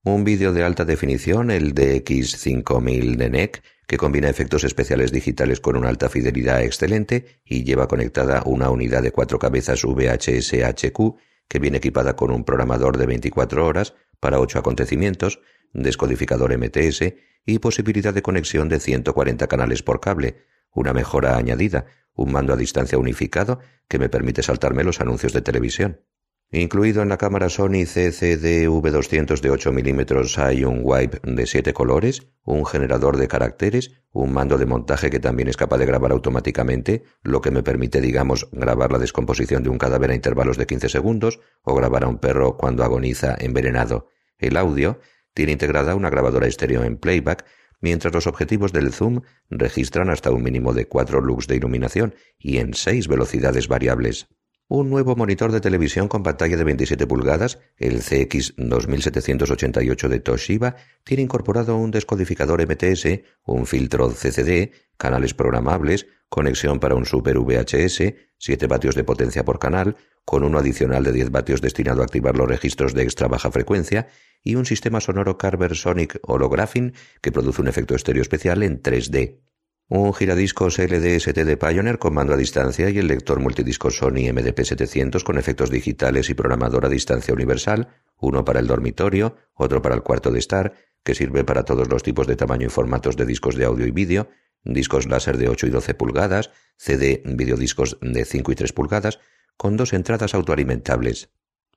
Un vídeo de alta definición, el DX5000 de NEC, que combina efectos especiales digitales con una alta fidelidad excelente y lleva conectada una unidad de cuatro cabezas VHS HQ que viene equipada con un programador de 24 horas para ocho acontecimientos, descodificador MTS y posibilidad de conexión de 140 canales por cable, una mejora añadida, un mando a distancia unificado que me permite saltarme los anuncios de televisión. Incluido en la cámara Sony CCD V200 de 8 mm hay un wipe de 7 colores, un generador de caracteres, un mando de montaje que también es capaz de grabar automáticamente, lo que me permite, digamos, grabar la descomposición de un cadáver a intervalos de 15 segundos o grabar a un perro cuando agoniza envenenado. El audio tiene integrada una grabadora estéreo en playback, mientras los objetivos del zoom registran hasta un mínimo de 4 lux de iluminación y en 6 velocidades variables. Un nuevo monitor de televisión con pantalla de 27 pulgadas, el CX2788 de Toshiba, tiene incorporado un descodificador MTS, un filtro CCD, canales programables, conexión para un Super VHS, 7 vatios de potencia por canal, con uno adicional de 10 vatios destinado a activar los registros de extra baja frecuencia, y un sistema sonoro Carver Sonic Holographin que produce un efecto estéreo especial en 3D un giradiscos LDST de Pioneer con mando a distancia y el lector multidisco Sony MDP700 con efectos digitales y programador a distancia universal, uno para el dormitorio, otro para el cuarto de estar, que sirve para todos los tipos de tamaño y formatos de discos de audio y vídeo, discos láser de 8 y 12 pulgadas, CD videodiscos de 5 y 3 pulgadas, con dos entradas autoalimentables.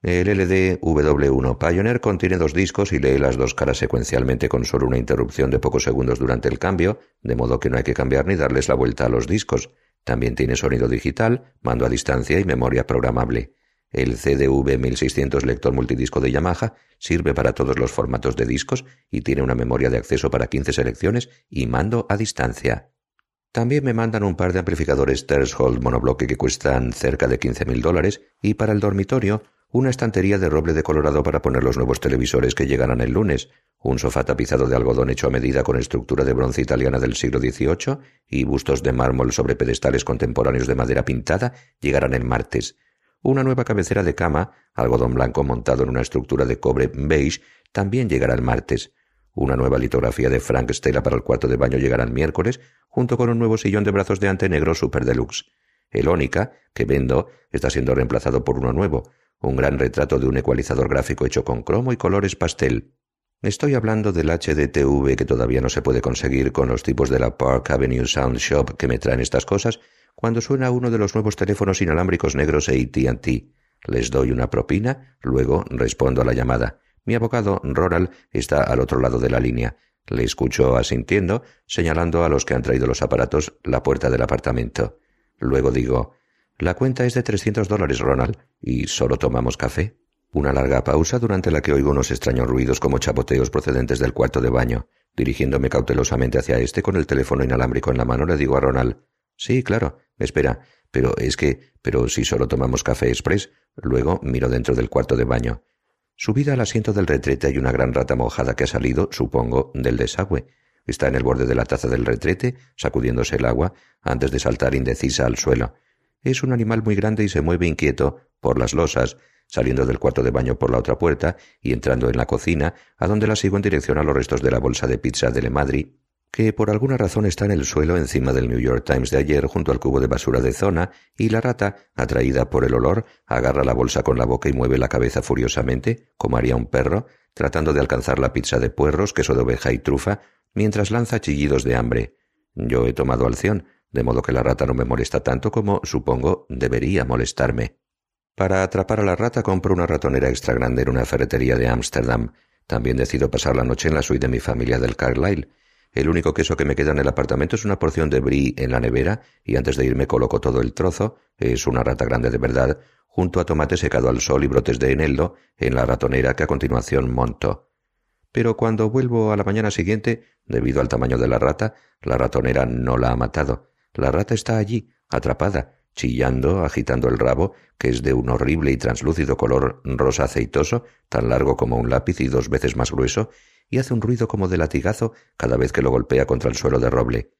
El LD W1 Pioneer contiene dos discos y lee las dos caras secuencialmente con solo una interrupción de pocos segundos durante el cambio, de modo que no hay que cambiar ni darles la vuelta a los discos. También tiene sonido digital, mando a distancia y memoria programable. El CDV 1600 lector multidisco de Yamaha sirve para todos los formatos de discos y tiene una memoria de acceso para 15 selecciones y mando a distancia. También me mandan un par de amplificadores Tershold monobloque que cuestan cerca de 15.000 dólares y para el dormitorio una estantería de roble de Colorado para poner los nuevos televisores que llegarán el lunes, un sofá tapizado de algodón hecho a medida con estructura de bronce italiana del siglo XVIII y bustos de mármol sobre pedestales contemporáneos de madera pintada llegarán el martes. Una nueva cabecera de cama, algodón blanco montado en una estructura de cobre beige, también llegará el martes. Una nueva litografía de Frank Stella para el cuarto de baño llegará el miércoles, junto con un nuevo sillón de brazos de ante negro super deluxe. El Ónica, que vendo, está siendo reemplazado por uno nuevo, un gran retrato de un ecualizador gráfico hecho con cromo y colores pastel. Estoy hablando del HDTV que todavía no se puede conseguir con los tipos de la Park Avenue Sound Shop que me traen estas cosas cuando suena uno de los nuevos teléfonos inalámbricos negros AT&T. Les doy una propina, luego respondo a la llamada. Mi abogado, Ronald, está al otro lado de la línea. Le escucho asintiendo, señalando a los que han traído los aparatos la puerta del apartamento. Luego digo, la cuenta es de trescientos dólares, Ronald, y solo tomamos café. Una larga pausa durante la que oigo unos extraños ruidos como chapoteos procedentes del cuarto de baño. Dirigiéndome cautelosamente hacia este con el teléfono inalámbrico en la mano, le digo a Ronald Sí, claro. Espera. Pero es que. Pero si solo tomamos café express. Luego miro dentro del cuarto de baño. Subida al asiento del retrete hay una gran rata mojada que ha salido, supongo, del desagüe. Está en el borde de la taza del retrete, sacudiéndose el agua, antes de saltar indecisa al suelo. Es un animal muy grande y se mueve inquieto por las losas, saliendo del cuarto de baño por la otra puerta y entrando en la cocina, a donde la sigo en dirección a los restos de la bolsa de pizza de Le Madri, que por alguna razón está en el suelo encima del New York Times de ayer junto al cubo de basura de zona, y la rata, atraída por el olor, agarra la bolsa con la boca y mueve la cabeza furiosamente, como haría un perro, tratando de alcanzar la pizza de puerros, queso de oveja y trufa, mientras lanza chillidos de hambre. Yo he tomado alción, de modo que la rata no me molesta tanto como, supongo, debería molestarme. Para atrapar a la rata compro una ratonera extra grande en una ferretería de Ámsterdam. También decido pasar la noche en la suite de mi familia del Carlyle. El único queso que me queda en el apartamento es una porción de brie en la nevera y antes de irme coloco todo el trozo, es una rata grande de verdad, junto a tomate secado al sol y brotes de eneldo en la ratonera que a continuación monto. Pero cuando vuelvo a la mañana siguiente, debido al tamaño de la rata, la ratonera no la ha matado, la rata está allí, atrapada, chillando, agitando el rabo, que es de un horrible y translúcido color rosa aceitoso, tan largo como un lápiz y dos veces más grueso, y hace un ruido como de latigazo cada vez que lo golpea contra el suelo de roble.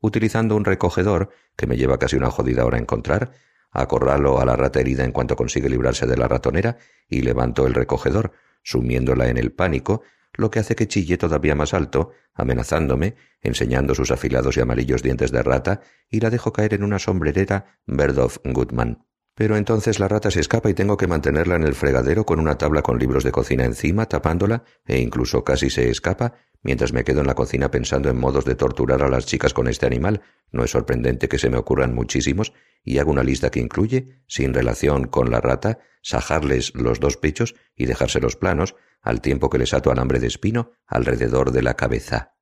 Utilizando un recogedor, que me lleva casi una jodida hora encontrar, acorralo a la rata herida en cuanto consigue librarse de la ratonera y levanto el recogedor, sumiéndola en el pánico, lo que hace que chille todavía más alto, amenazándome, enseñando sus afilados y amarillos dientes de rata, y la dejo caer en una sombrerera Bird of Goodman. Pero entonces la rata se escapa y tengo que mantenerla en el fregadero con una tabla con libros de cocina encima, tapándola, e incluso casi se escapa, mientras me quedo en la cocina pensando en modos de torturar a las chicas con este animal. No es sorprendente que se me ocurran muchísimos, y hago una lista que incluye, sin relación con la rata, sajarles los dos pechos y dejárselos planos, al tiempo que les ato alambre de espino alrededor de la cabeza.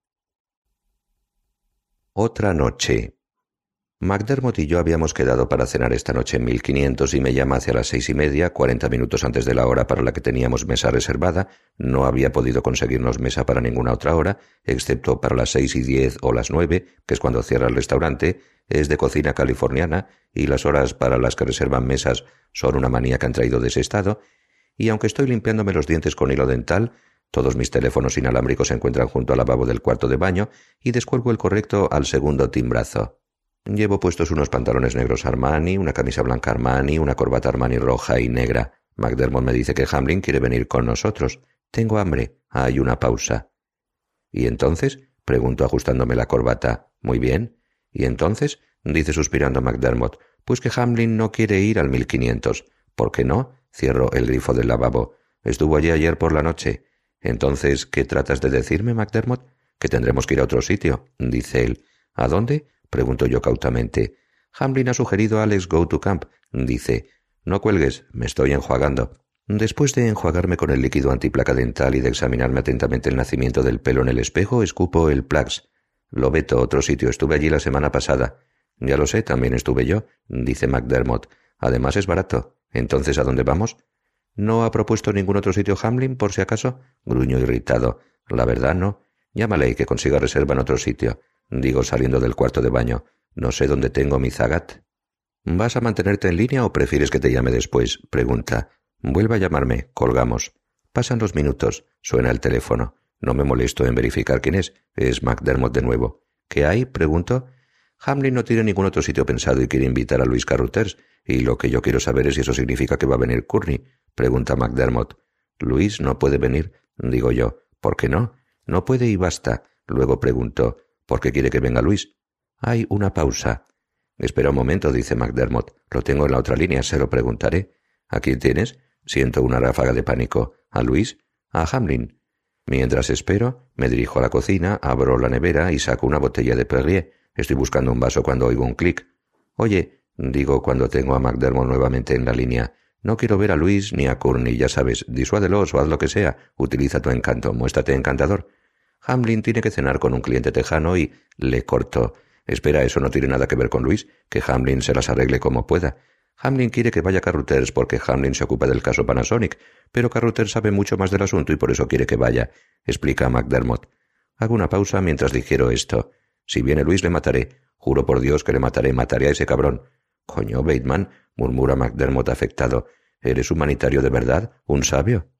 Otra noche. McDermott y yo habíamos quedado para cenar esta noche en 1500 y me llama hacia las seis y media, cuarenta minutos antes de la hora para la que teníamos mesa reservada. No había podido conseguirnos mesa para ninguna otra hora, excepto para las seis y diez o las nueve, que es cuando cierra el restaurante. Es de cocina californiana y las horas para las que reservan mesas son una manía que han traído de ese estado. Y aunque estoy limpiándome los dientes con hilo dental, todos mis teléfonos inalámbricos se encuentran junto al lavabo del cuarto de baño y descuelgo el correcto al segundo timbrazo. Llevo puestos unos pantalones negros Armani, una camisa blanca Armani, una corbata Armani roja y negra. McDermott me dice que Hamlin quiere venir con nosotros. Tengo hambre. Hay una pausa. ¿Y entonces? pregunto ajustándome la corbata. Muy bien. ¿Y entonces? dice suspirando McDermott. Pues que Hamlin no quiere ir al 1500. ¿Por qué no? Cierro el grifo del lavabo. Estuvo allí ayer por la noche. Entonces, ¿qué tratas de decirme, McDermott? Que tendremos que ir a otro sitio, dice él. ¿A dónde? Pregunto yo cautamente. Hamlin ha sugerido a Alex Go to Camp. Dice, no cuelgues, me estoy enjuagando. Después de enjuagarme con el líquido antiplaca dental y de examinarme atentamente el nacimiento del pelo en el espejo, escupo el Plax. Lo veto, otro sitio. Estuve allí la semana pasada. Ya lo sé, también estuve yo, dice McDermott. Además es barato. Entonces, ¿a dónde vamos? ¿No ha propuesto ningún otro sitio Hamlin, por si acaso? Gruño irritado. La verdad, no. Llámale y que consiga reserva en otro sitio. Digo saliendo del cuarto de baño. No sé dónde tengo mi zagat. ¿Vas a mantenerte en línea o prefieres que te llame después? pregunta. Vuelve a llamarme. Colgamos. Pasan los minutos. Suena el teléfono. No me molesto en verificar quién es. Es McDermott de nuevo. ¿Qué hay? pregunto. Hamlin no tiene ningún otro sitio pensado y quiere invitar a Luis Carruthers, y lo que yo quiero saber es si eso significa que va a venir Courtney, pregunta McDermott. Luis no puede venir, digo yo. ¿Por qué no? No puede y basta. Luego pregunto, ¿Por qué quiere que venga Luis? Hay una pausa. Espera un momento, dice McDermott. Lo tengo en la otra línea, se lo preguntaré. ¿A quién tienes? Siento una ráfaga de pánico. ¿A Luis? A Hamlin. Mientras espero, me dirijo a la cocina, abro la nevera y saco una botella de Perrier. Estoy buscando un vaso cuando oigo un clic. Oye, digo cuando tengo a McDermott nuevamente en la línea. No quiero ver a Luis ni a Courtney, ya sabes. Disuádelos o haz lo que sea. Utiliza tu encanto. Muéstrate encantador. Hamlin tiene que cenar con un cliente tejano y le cortó. Espera, eso no tiene nada que ver con Luis, que Hamlin se las arregle como pueda. Hamlin quiere que vaya Carruthers porque Hamlin se ocupa del caso Panasonic, pero Carruthers sabe mucho más del asunto y por eso quiere que vaya, explica McDermott. Hago una pausa mientras digiero esto. Si viene Luis le mataré. Juro por Dios que le mataré, mataré a ese cabrón. Coño, Bateman, murmura McDermott afectado. ¿Eres humanitario de verdad? ¿Un sabio?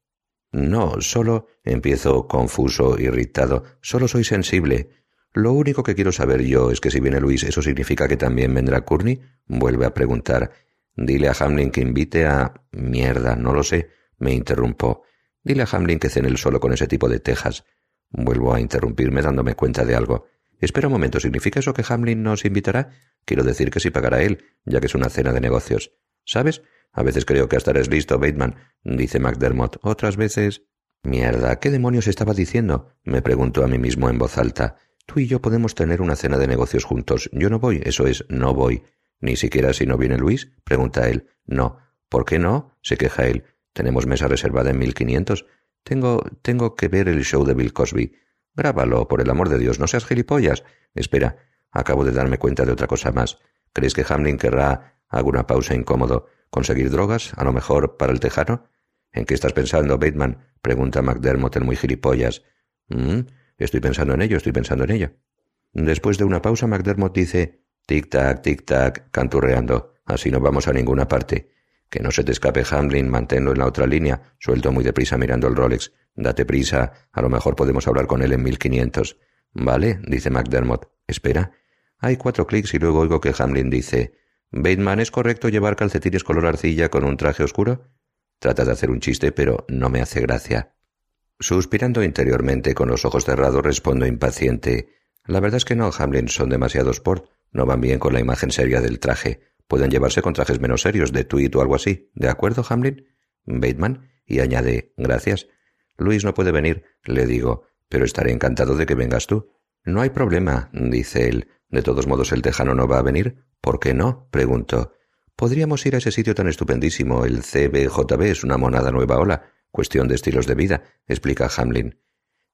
No, solo empiezo confuso, irritado. Solo soy sensible. Lo único que quiero saber yo es que si viene Luis, ¿eso significa que también vendrá Courtney? Vuelve a preguntar. Dile a Hamlin que invite a... Mierda, no lo sé. Me interrumpo. Dile a Hamlin que cene él solo con ese tipo de tejas. Vuelvo a interrumpirme dándome cuenta de algo. Espera un momento, ¿significa eso que Hamlin nos invitará? Quiero decir que sí pagará él, ya que es una cena de negocios. ¿Sabes? A veces creo que hasta eres listo, Bateman, dice McDermott. Otras veces. Mierda, ¿qué demonios estaba diciendo? me pregunto a mí mismo en voz alta. Tú y yo podemos tener una cena de negocios juntos. Yo no voy, eso es, no voy. Ni siquiera si no viene Luis, pregunta él. No. ¿Por qué no? se queja él. Tenemos mesa reservada en mil quinientos. Tengo, tengo que ver el show de Bill Cosby. Grábalo, por el amor de Dios, no seas gilipollas. Espera, acabo de darme cuenta de otra cosa más. ¿Crees que Hamlin querrá? Hago una pausa incómodo. ¿Conseguir drogas? ¿A lo mejor para el tejano? ¿En qué estás pensando, Bateman? Pregunta McDermott el muy gilipollas. ¿Mm? Estoy pensando en ello, estoy pensando en ello. Después de una pausa, McDermott dice tic-tac, tic-tac, canturreando. Así no vamos a ninguna parte. Que no se te escape Hamlin, manténlo en la otra línea. Suelto muy deprisa mirando el Rolex. Date prisa, a lo mejor podemos hablar con él en mil quinientos. Vale, dice McDermott. Espera. Hay cuatro clics y luego oigo que Hamlin dice Bateman, ¿es correcto llevar calcetines color arcilla con un traje oscuro? Trata de hacer un chiste, pero no me hace gracia. Suspirando interiormente con los ojos cerrados, respondo impaciente. La verdad es que no, Hamlin, son demasiado sport. No van bien con la imagen seria del traje. Pueden llevarse con trajes menos serios, de tweed o algo así. ¿De acuerdo, Hamlin? Bateman, y añade, gracias. Luis no puede venir, le digo, pero estaré encantado de que vengas tú. No hay problema, dice él. De todos modos, el tejano no va a venir. ¿Por qué no? pregunto. Podríamos ir a ese sitio tan estupendísimo. El CBJB es una monada nueva ola. Cuestión de estilos de vida, explica Hamlin.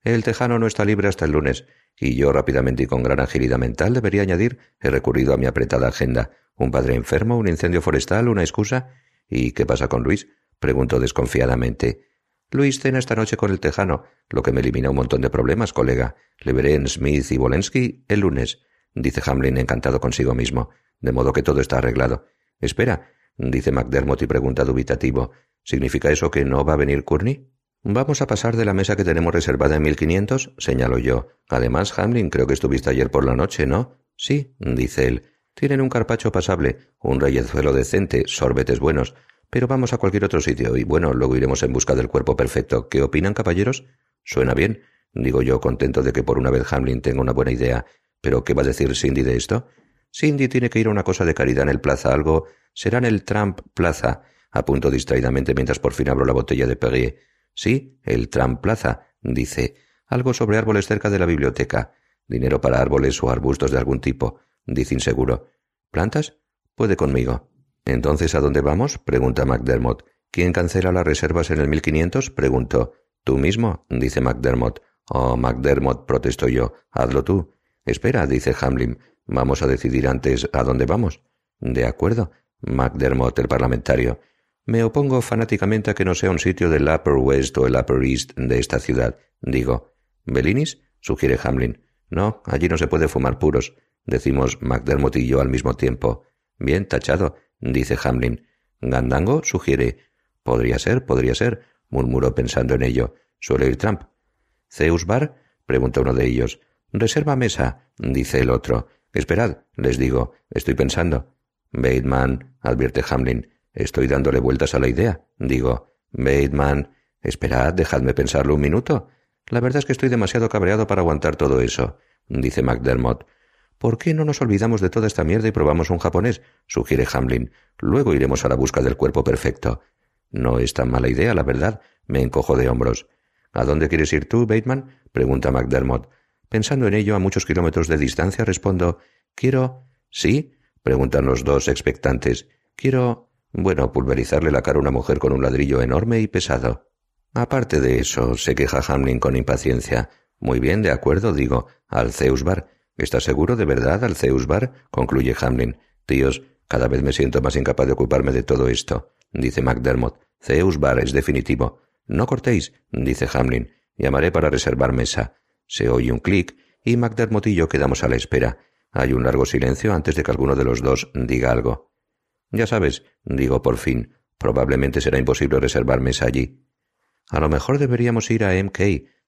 El tejano no está libre hasta el lunes, y yo rápidamente y con gran agilidad mental debería añadir, he recurrido a mi apretada agenda. Un padre enfermo, un incendio forestal, una excusa. ¿Y qué pasa con Luis? pregunto desconfiadamente. Luis cena esta noche con el tejano, lo que me elimina un montón de problemas, colega. Le veré en Smith y Bolensky el lunes, dice Hamlin encantado consigo mismo, de modo que todo está arreglado. Espera, dice McDermott y pregunta dubitativo. ¿Significa eso que no va a venir Courtney? Vamos a pasar de la mesa que tenemos reservada en 1500, señalo yo. Además, Hamlin, creo que estuviste ayer por la noche, ¿no? Sí, dice él. Tienen un carpacho pasable, un reyezuelo decente, sorbetes buenos. Pero vamos a cualquier otro sitio y bueno, luego iremos en busca del cuerpo perfecto. ¿Qué opinan, caballeros? Suena bien, digo yo, contento de que por una vez Hamlin tenga una buena idea. Pero ¿qué va a decir Cindy de esto? Cindy tiene que ir a una cosa de caridad en el Plaza, algo. Será en el Trump Plaza. Apunto distraídamente mientras por fin abro la botella de Perrier. Sí, el Trump Plaza, dice. Algo sobre árboles cerca de la biblioteca. Dinero para árboles o arbustos de algún tipo, dice inseguro. ¿Plantas? Puede conmigo. Entonces, ¿a dónde vamos? pregunta McDermott. ¿Quién cancela las reservas en el 1500? pregunto. Tú mismo, dice McDermott. Oh, McDermott, protesto yo. Hazlo tú. Espera, dice Hamlin. Vamos a decidir antes a dónde vamos. De acuerdo. McDermott, el parlamentario. Me opongo fanáticamente a que no sea un sitio del Upper West o el Upper East de esta ciudad. Digo. ¿Belinis? sugiere Hamlin. No, allí no se puede fumar puros. Decimos McDermott y yo al mismo tiempo. Bien, tachado, dice Hamlin. Gandango sugiere. Podría ser, podría ser, murmuró pensando en ello. ¿Suele ir Trump? ¿Zeus Bar? pregunta uno de ellos. Reserva mesa, dice el otro. Esperad, les digo, estoy pensando. Bateman, advierte Hamlin, estoy dándole vueltas a la idea. Digo, Bateman, esperad, dejadme pensarlo un minuto. La verdad es que estoy demasiado cabreado para aguantar todo eso, dice McDermott. ¿Por qué no nos olvidamos de toda esta mierda y probamos un japonés? sugiere Hamlin. Luego iremos a la busca del cuerpo perfecto. No es tan mala idea, la verdad. Me encojo de hombros. ¿A dónde quieres ir tú, Bateman? pregunta McDermott. Pensando en ello a muchos kilómetros de distancia, respondo Quiero. ¿Sí? preguntan los dos expectantes. Quiero. Bueno, pulverizarle la cara a una mujer con un ladrillo enorme y pesado. Aparte de eso, se queja Hamlin con impaciencia. Muy bien, de acuerdo, digo, al Zeus Bar. ¿Estás seguro de verdad al Zeus Bar? concluye Hamlin. Tíos, cada vez me siento más incapaz de ocuparme de todo esto, dice McDermott. Zeus Bar es definitivo. No cortéis, dice Hamlin. Llamaré para reservar mesa. Se oye un clic y McDermott y yo quedamos a la espera. Hay un largo silencio antes de que alguno de los dos diga algo. Ya sabes, digo por fin, probablemente será imposible reservar mesa allí. A lo mejor deberíamos ir a MK.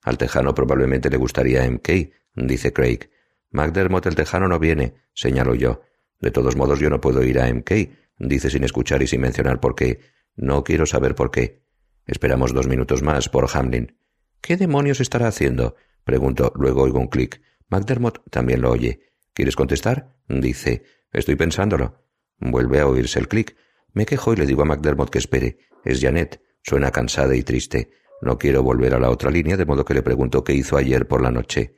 Al tejano probablemente le gustaría MK, dice Craig. McDermott el tejano no viene, señalo yo. De todos modos yo no puedo ir a MK, dice sin escuchar y sin mencionar por qué. No quiero saber por qué. Esperamos dos minutos más por Hamlin. ¿Qué demonios estará haciendo? Pregunto, luego oigo un clic. McDermott también lo oye. ¿Quieres contestar? Dice. Estoy pensándolo. Vuelve a oírse el clic. Me quejo y le digo a McDermott que espere. Es Janet. Suena cansada y triste. No quiero volver a la otra línea, de modo que le pregunto qué hizo ayer por la noche.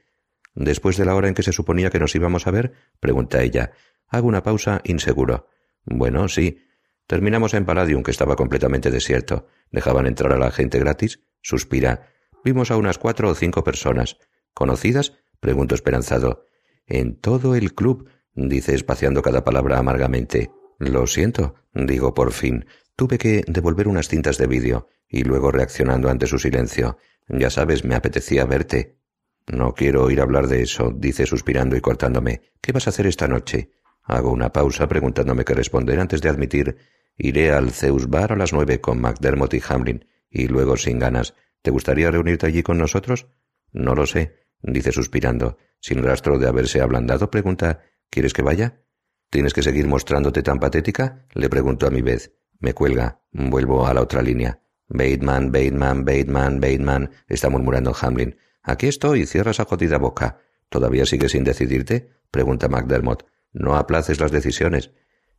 Después de la hora en que se suponía que nos íbamos a ver, pregunta ella. Hago una pausa inseguro. Bueno, sí. Terminamos en Palladium, que estaba completamente desierto. Dejaban entrar a la gente gratis. Suspira. Vimos a unas cuatro o cinco personas. ¿Conocidas? Pregunto esperanzado. En todo el club, dice espaciando cada palabra amargamente. Lo siento, digo por fin. Tuve que devolver unas cintas de vídeo, y luego reaccionando ante su silencio. Ya sabes, me apetecía verte. No quiero oír hablar de eso, dice suspirando y cortándome. ¿Qué vas a hacer esta noche? Hago una pausa preguntándome qué responder antes de admitir. Iré al Zeus Bar a las nueve con McDermott y Hamlin, y luego sin ganas. ¿Te gustaría reunirte allí con nosotros? No lo sé, dice suspirando. Sin rastro de haberse ablandado, pregunta ¿Quieres que vaya? ¿Tienes que seguir mostrándote tan patética? le pregunto a mi vez. Me cuelga. Vuelvo a la otra línea. Bateman, Bateman, Bateman, Bateman, está murmurando Hamlin. Aquí estoy, cierra esa jodida boca. ¿Todavía sigues sin decidirte? pregunta McDermott. No aplaces las decisiones.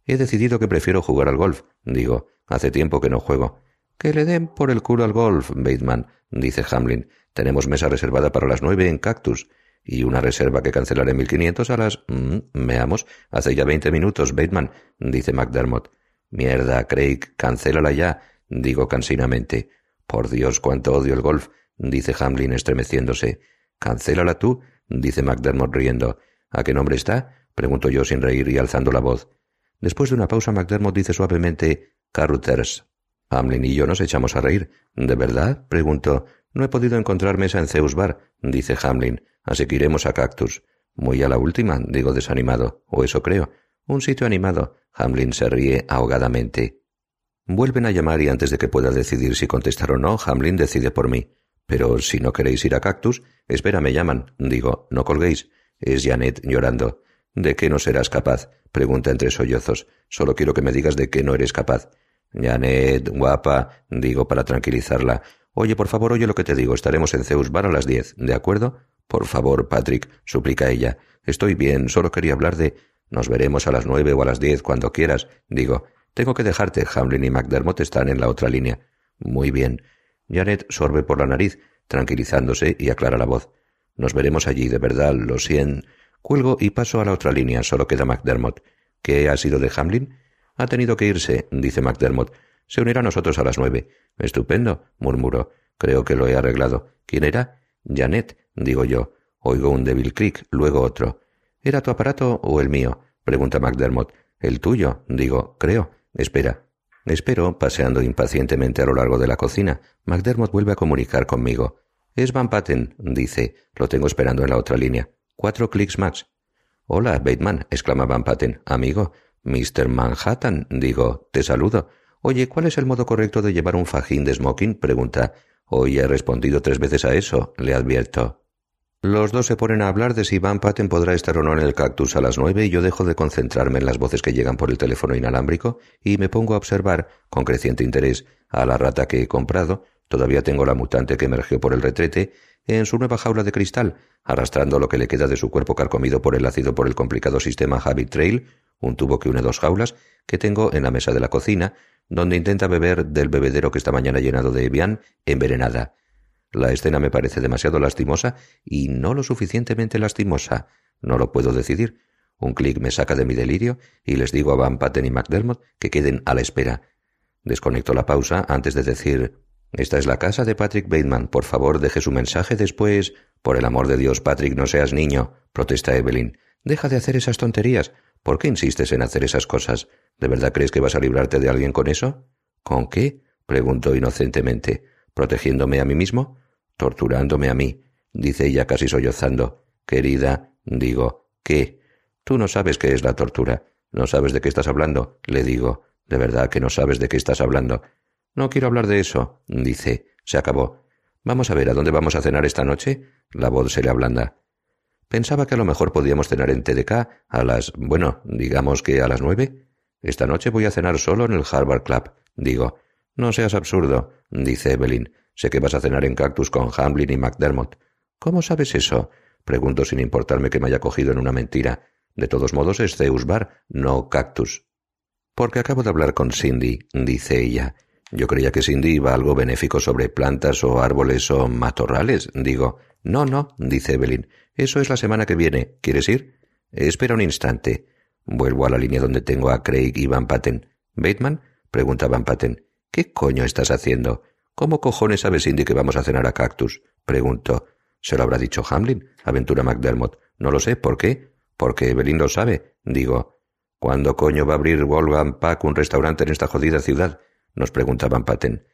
He decidido que prefiero jugar al golf. Digo, hace tiempo que no juego. Que le den por el culo al golf, Bateman, dice Hamlin. Tenemos mesa reservada para las nueve en Cactus. Y una reserva que cancelaré en 1500 a las... Mm, hace ya veinte minutos, Bateman, dice McDermott. Mierda, Craig, cancélala ya, digo cansinamente. Por Dios, cuánto odio el golf, dice Hamlin estremeciéndose. Cancélala tú, dice McDermott riendo. ¿A qué nombre está? pregunto yo sin reír y alzando la voz. Después de una pausa, McDermott dice suavemente Carruthers. Hamlin y yo nos echamos a reír. ¿De verdad? pregunto. No he podido encontrar mesa en Zeus Bar, dice Hamlin, así que iremos a Cactus. Muy a la última, digo desanimado, o eso creo. Un sitio animado. Hamlin se ríe ahogadamente. Vuelven a llamar y antes de que pueda decidir si contestar o no, Hamlin decide por mí. Pero si no queréis ir a Cactus, espera, me llaman. Digo, no colguéis. Es Janet llorando. ¿De qué no serás capaz? pregunta entre sollozos. Solo quiero que me digas de qué no eres capaz. Janet, guapa, digo para tranquilizarla. Oye, por favor, oye lo que te digo. Estaremos en Zeus Bar a las diez, ¿de acuerdo? Por favor, Patrick, suplica ella. Estoy bien, solo quería hablar de. Nos veremos a las nueve o a las diez, cuando quieras. Digo, tengo que dejarte. Hamlin y McDermott están en la otra línea. Muy bien. Janet sorbe por la nariz, tranquilizándose y aclara la voz. Nos veremos allí, de verdad, lo siento. Cuelgo y paso a la otra línea, solo queda McDermott. ¿Qué ha sido de Hamlin? Ha tenido que irse, dice McDermott. Se unirá a nosotros a las nueve. Estupendo, murmuró. Creo que lo he arreglado. ¿Quién era? Janet, digo yo. Oigo un débil clic, luego otro. ¿Era tu aparato o el mío? pregunta McDermott. El tuyo, digo, creo. Espera. Espero, paseando impacientemente a lo largo de la cocina. McDermott vuelve a comunicar conmigo. Es Van Patten, dice. Lo tengo esperando en la otra línea. Cuatro clics max. Hola, Bateman, exclama Van Patten. Amigo. Mr. Manhattan, digo, te saludo. Oye, ¿cuál es el modo correcto de llevar un fajín de smoking? pregunta. Hoy he respondido tres veces a eso, le advierto. Los dos se ponen a hablar de si Van Patten podrá estar o no en el cactus a las nueve y yo dejo de concentrarme en las voces que llegan por el teléfono inalámbrico y me pongo a observar, con creciente interés, a la rata que he comprado, todavía tengo la mutante que emergió por el retrete, en su nueva jaula de cristal, arrastrando lo que le queda de su cuerpo carcomido por el ácido por el complicado sistema Habit Trail, un tubo que une dos jaulas, que tengo en la mesa de la cocina, donde intenta beber del bebedero que esta mañana llenado de Evian, envenenada. La escena me parece demasiado lastimosa y no lo suficientemente lastimosa. No lo puedo decidir. Un clic me saca de mi delirio y les digo a Van Patten y McDermott que queden a la espera. Desconecto la pausa antes de decir Esta es la casa de Patrick Bateman. Por favor, deje su mensaje después. Por el amor de Dios, Patrick, no seas niño, protesta Evelyn. Deja de hacer esas tonterías. ¿Por qué insistes en hacer esas cosas? ¿De verdad crees que vas a librarte de alguien con eso? ¿Con qué? preguntó inocentemente. ¿Protegiéndome a mí mismo? Torturándome a mí, dice ella casi sollozando. Querida, digo, ¿qué? Tú no sabes qué es la tortura. No sabes de qué estás hablando, le digo. De verdad que no sabes de qué estás hablando. No quiero hablar de eso, dice. Se acabó. Vamos a ver, ¿a dónde vamos a cenar esta noche? La voz se le ablanda. Pensaba que a lo mejor podíamos cenar en TDK a las, bueno, digamos que a las nueve. Esta noche voy a cenar solo en el Harvard Club. Digo, no seas absurdo, dice Evelyn. Sé que vas a cenar en Cactus con Hamlin y McDermott. ¿Cómo sabes eso? Pregunto sin importarme que me haya cogido en una mentira. De todos modos es Zeus Bar, no Cactus. Porque acabo de hablar con Cindy, dice ella. Yo creía que Cindy iba algo benéfico sobre plantas o árboles o matorrales. Digo, no, no, dice Evelyn. Eso es la semana que viene. ¿Quieres ir? Espera un instante. Vuelvo a la línea donde tengo a Craig y Van Patten. ¿Bateman? pregunta Van Patten. ¿Qué coño estás haciendo? ¿Cómo cojones sabe Cindy que vamos a cenar a Cactus? preguntó. ¿Se lo habrá dicho Hamlin? aventura McDermott. No lo sé. ¿Por qué? Porque Evelyn lo sabe. Digo. ¿Cuándo coño va a abrir Wolfgang Pack un restaurante en esta jodida ciudad? nos pregunta Van Patten.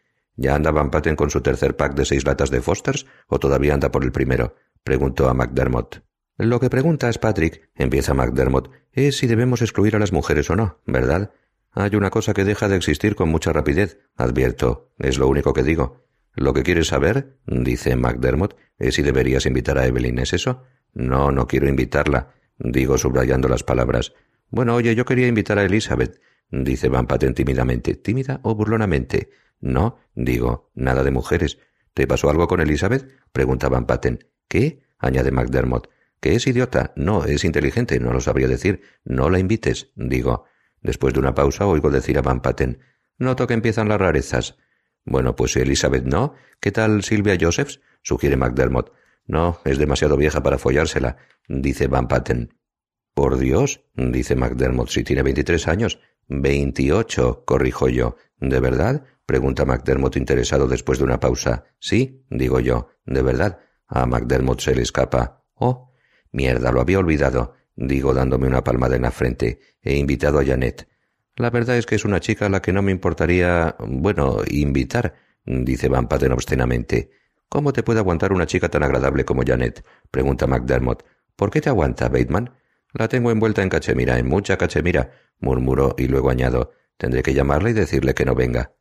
¿Ya anda Van Patten con su tercer pack de seis latas de Fosters o todavía anda por el primero? preguntó a McDermott. Lo que preguntas, Patrick, empieza McDermott, es si debemos excluir a las mujeres o no, ¿verdad? Hay una cosa que deja de existir con mucha rapidez, advierto, es lo único que digo. Lo que quieres saber, dice McDermott, es si deberías invitar a Evelyn, ¿es eso? No, no quiero invitarla, digo subrayando las palabras. Bueno, oye, yo quería invitar a Elizabeth, dice Van Patten tímidamente. ¿Tímida o burlonamente? No, digo, nada de mujeres. ¿Te pasó algo con Elizabeth? pregunta Van Patten. ¿Qué? añade McDermott. ¿Que es idiota? No, es inteligente, no lo sabría decir. No la invites, digo. Después de una pausa oigo decir a Van Patten Noto que empiezan las rarezas. Bueno, pues si Elizabeth no, ¿qué tal Silvia Josephs? sugiere MacDermott. No, es demasiado vieja para follársela, dice Van Patten. Por Dios, dice MacDermott, si tiene veintitrés años. Veintiocho, corrijo yo. ¿De verdad? Pregunta MacDermott interesado después de una pausa. Sí, digo yo. ¿De verdad? A MacDermott se le escapa. Oh, mierda, lo había olvidado, digo dándome una palmada en la frente. He invitado a Janet. La verdad es que es una chica a la que no me importaría, bueno, invitar, dice Van Patten obscenamente. ¿Cómo te puede aguantar una chica tan agradable como Janet? pregunta MacDermott. ¿Por qué te aguanta, Bateman? La tengo envuelta en cachemira, en mucha cachemira, murmuró y luego añado. Tendré que llamarla y decirle que no venga.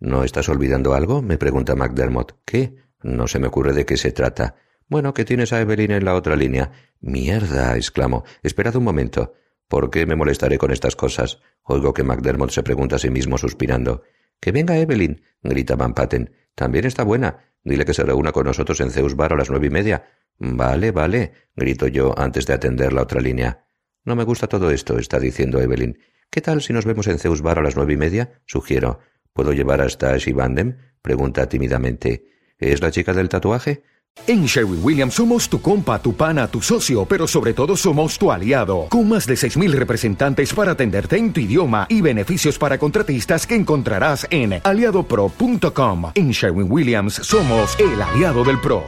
¿No estás olvidando algo? me pregunta MacDermott. ¿Qué? No se me ocurre de qué se trata. Bueno, que tienes a Evelyn en la otra línea. Mierda, exclamo. Esperad un momento. ¿Por qué me molestaré con estas cosas? Oigo que MacDermott se pregunta a sí mismo suspirando. Que venga Evelyn, grita Van Patten. También está buena. Dile que se reúna con nosotros en Zeus Bar a las nueve y media. Vale, vale, grito yo antes de atender la otra línea. No me gusta todo esto, está diciendo Evelyn. ¿Qué tal si nos vemos en Zeus Bar a las nueve y media? Sugiero. ¿Puedo llevar hasta Ashley Bandem? pregunta tímidamente. ¿Es la chica del tatuaje? En Sherwin Williams somos tu compa, tu pana, tu socio, pero sobre todo somos tu aliado, con más de 6.000 representantes para atenderte en tu idioma y beneficios para contratistas que encontrarás en aliadopro.com. En Sherwin Williams somos el aliado del PRO.